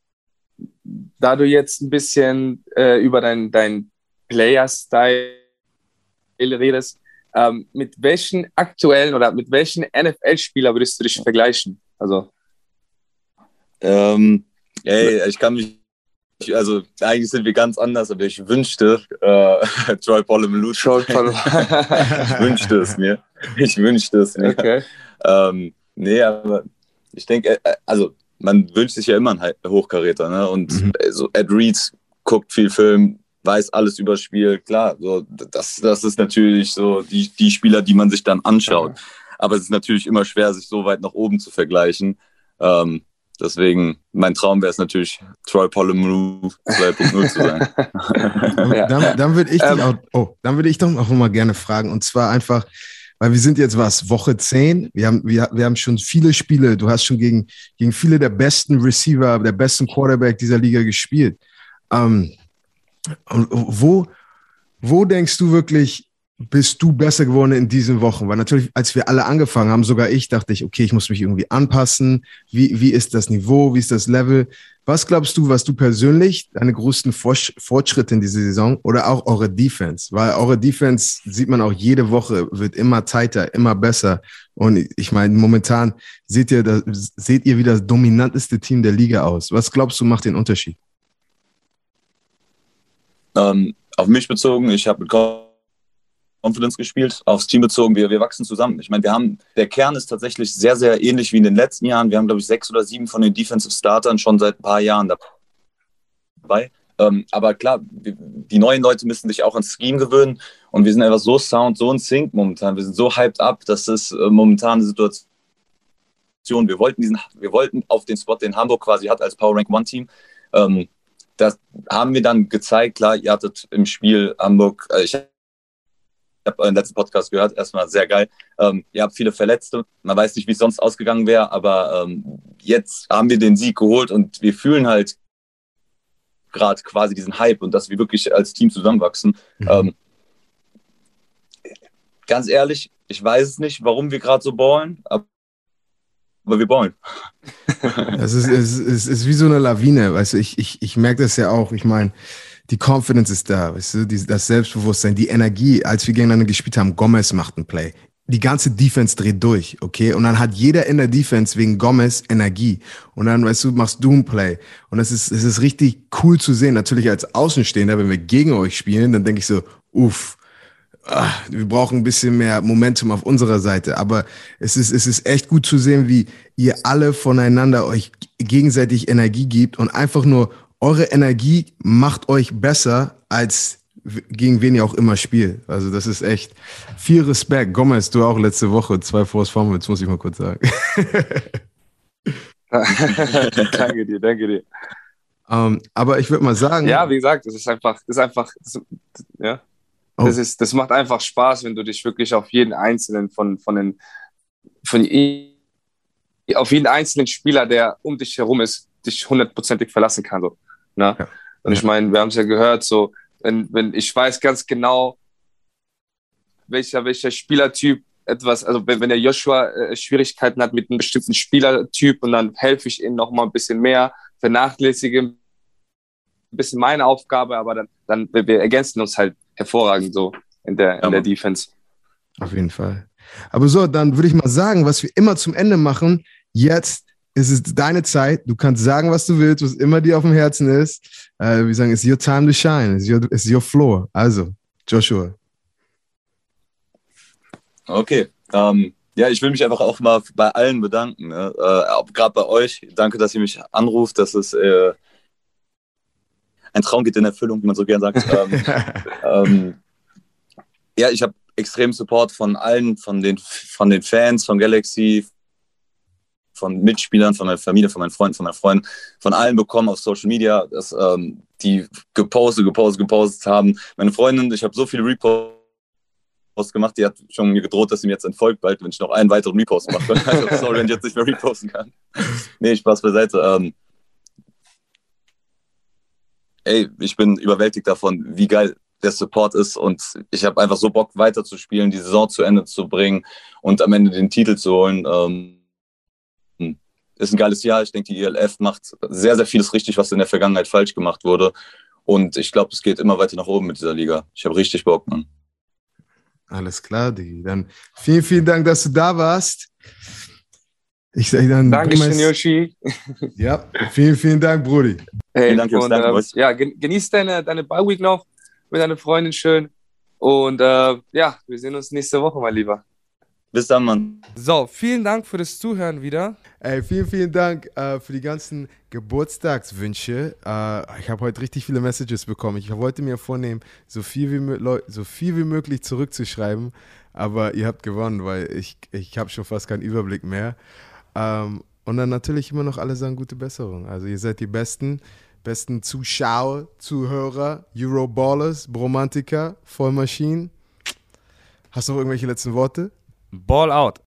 da du jetzt ein bisschen äh, über deinen dein Player-Style redest, ähm, mit welchen aktuellen oder mit welchen NFL-Spieler würdest du dich vergleichen? Also. Ähm, ey, ich kann mich, also eigentlich sind wir ganz anders, aber ich wünschte, äh, Troy Polamalu. Troy ich wünschte es mir. Ich wünschte es mir. Okay. Ähm, nee, aber ich denke, äh, also man wünscht sich ja immer einen Hochkaräter, ne? Und mhm. so Ed Reed guckt viel Film, weiß alles über das Spiel. Klar, so, das, das ist natürlich so die, die Spieler, die man sich dann anschaut. Ja. Aber es ist natürlich immer schwer, sich so weit nach oben zu vergleichen. Ähm, deswegen, mein Traum wäre es natürlich, Troy Polamalu 2.0 zu sein. ja. Dann, dann würde ich, ähm, auch, oh, dann würde ich doch noch mal gerne fragen. Und zwar einfach, weil wir sind jetzt was, Woche 10. Wir haben, wir, wir haben schon viele Spiele. Du hast schon gegen, gegen viele der besten Receiver, der besten Quarterback dieser Liga gespielt. Ähm, wo, wo denkst du wirklich, bist du besser geworden in diesen Wochen? Weil natürlich, als wir alle angefangen haben, sogar ich, dachte ich, okay, ich muss mich irgendwie anpassen. Wie, wie ist das Niveau? Wie ist das Level? Was glaubst du, was du persönlich deine größten Fortschritte in dieser Saison oder auch eure Defense? Weil eure Defense sieht man auch jede Woche, wird immer tighter, immer besser. Und ich meine, momentan seht ihr, das, seht ihr wie das dominanteste Team der Liga aus. Was glaubst du, macht den Unterschied? Ähm, auf mich bezogen, ich habe mit Confidence gespielt, aufs Team bezogen, wir, wir wachsen zusammen. Ich meine, wir haben, der Kern ist tatsächlich sehr, sehr ähnlich wie in den letzten Jahren. Wir haben, glaube ich, sechs oder sieben von den Defensive Startern schon seit ein paar Jahren dabei. Ähm, aber klar, die neuen Leute müssen sich auch ans Scheme gewöhnen und wir sind einfach so sound, so in Sync momentan. Wir sind so hyped up, dass es äh, momentan eine Situation wir wollten diesen, wir wollten auf den Spot, den Hamburg quasi hat als Power Rank One Team, ähm, das haben wir dann gezeigt. Klar, ihr hattet im Spiel Hamburg, äh, ich habe den letzten Podcast gehört, erstmal sehr geil. Ähm, ihr habt viele Verletzte. Man weiß nicht, wie es sonst ausgegangen wäre, aber ähm, jetzt haben wir den Sieg geholt und wir fühlen halt gerade quasi diesen Hype und dass wir wirklich als Team zusammenwachsen. Mhm. Ähm, ganz ehrlich, ich weiß es nicht, warum wir gerade so ballen, aber aber wir wollen. Es ist, es, ist, es ist wie so eine Lawine, weißt du, ich, ich, ich merke das ja auch, ich meine, die Confidence ist da, weißt du, die, das Selbstbewusstsein, die Energie, als wir gegeneinander gespielt haben, Gomez macht einen Play. Die ganze Defense dreht durch, okay? Und dann hat jeder in der Defense wegen Gomez Energie. Und dann, weißt du, machst du ein Play. Und es ist, es ist richtig cool zu sehen. Natürlich als Außenstehender, wenn wir gegen euch spielen, dann denke ich so, uff, ach, wir brauchen ein bisschen mehr Momentum auf unserer Seite. Aber es ist, es ist echt gut zu sehen, wie ihr alle voneinander euch gegenseitig Energie gibt und einfach nur eure Energie macht euch besser als gegen wen ihr auch immer spielt. Also das ist echt viel Respekt. Gomez, du auch letzte Woche zwei Force Fumbles, muss ich mal kurz sagen. danke dir, danke dir. Um, ähm, aber ich würde mal sagen. Ja, wie gesagt, es ist einfach, es ist einfach, das, ja. Oh. Das, ist, das macht einfach Spaß, wenn du dich wirklich auf jeden einzelnen von, von den, von auf jeden einzelnen Spieler, der um dich herum ist, dich hundertprozentig verlassen kann. So, ne? Ja. Und ich meine, wir haben es ja gehört, so, wenn, wenn ich weiß ganz genau, welcher, welcher Spielertyp etwas, also wenn, wenn der Joshua äh, Schwierigkeiten hat mit einem bestimmten Spielertyp und dann helfe ich ihm noch mal ein bisschen mehr, vernachlässige ein bisschen meine Aufgabe, aber dann, dann wir ergänzen uns halt hervorragend so in der, in der Defense. Auf jeden Fall. Aber so, dann würde ich mal sagen, was wir immer zum Ende machen. Jetzt ist es deine Zeit. Du kannst sagen, was du willst, was immer dir auf dem Herzen ist. Äh, wir sagen, it's your time to shine. It's your, it's your floor. Also, Joshua. Okay. Ähm, ja, ich will mich einfach auch mal bei allen bedanken. Ne? Äh, Gerade bei euch. Danke, dass ihr mich anruft. Das ist äh, ein Traum geht in Erfüllung, wie man so gern sagt. ähm, ähm, ja, ich habe extrem Support von allen, von den, von den Fans, von Galaxy, von Mitspielern, von meiner Familie, von meinen Freunden, von meinen Freunden, von allen bekommen auf Social Media, dass ähm, die gepostet, gepostet, gepostet haben. Meine Freundin, ich habe so viele Reposts gemacht, die hat schon mir gedroht, dass sie mir jetzt entfolgt bald, wenn ich noch einen weiteren Repost mache. also, sorry, wenn ich jetzt nicht mehr reposten kann. nee, Spaß beiseite. Ähm, ey, ich bin überwältigt davon, wie geil der Support ist und ich habe einfach so Bock weiterzuspielen, die Saison zu Ende zu bringen und am Ende den Titel zu holen. Ähm, ist ein geiles Jahr. Ich denke, die ELF macht sehr, sehr vieles richtig, was in der Vergangenheit falsch gemacht wurde. Und ich glaube, es geht immer weiter nach oben mit dieser Liga. Ich habe richtig Bock, Mann. Alles klar, Digi. Dann vielen, vielen Dank, dass du da warst. Ich sage dann. Dankeschön, Yoshi. Ja, vielen, vielen Dank, Brudi. Hey, vielen Dank, und, danke, äh, ja, genieß deine, deine Bye-Week noch mit deiner Freundin schön. Und äh, ja, wir sehen uns nächste Woche, mein Lieber. Bis dann, Mann. So, vielen Dank für das Zuhören wieder. Ey, vielen, vielen Dank äh, für die ganzen Geburtstagswünsche. Äh, ich habe heute richtig viele Messages bekommen. Ich wollte mir vornehmen, so viel wie, so viel wie möglich zurückzuschreiben. Aber ihr habt gewonnen, weil ich, ich habe schon fast keinen Überblick mehr. Ähm, und dann natürlich immer noch alle sagen gute Besserung. Also ihr seid die besten, besten Zuschauer, Zuhörer, Euroballers, Bromantiker, Vollmaschinen. Hast du noch irgendwelche letzten Worte? Ball out.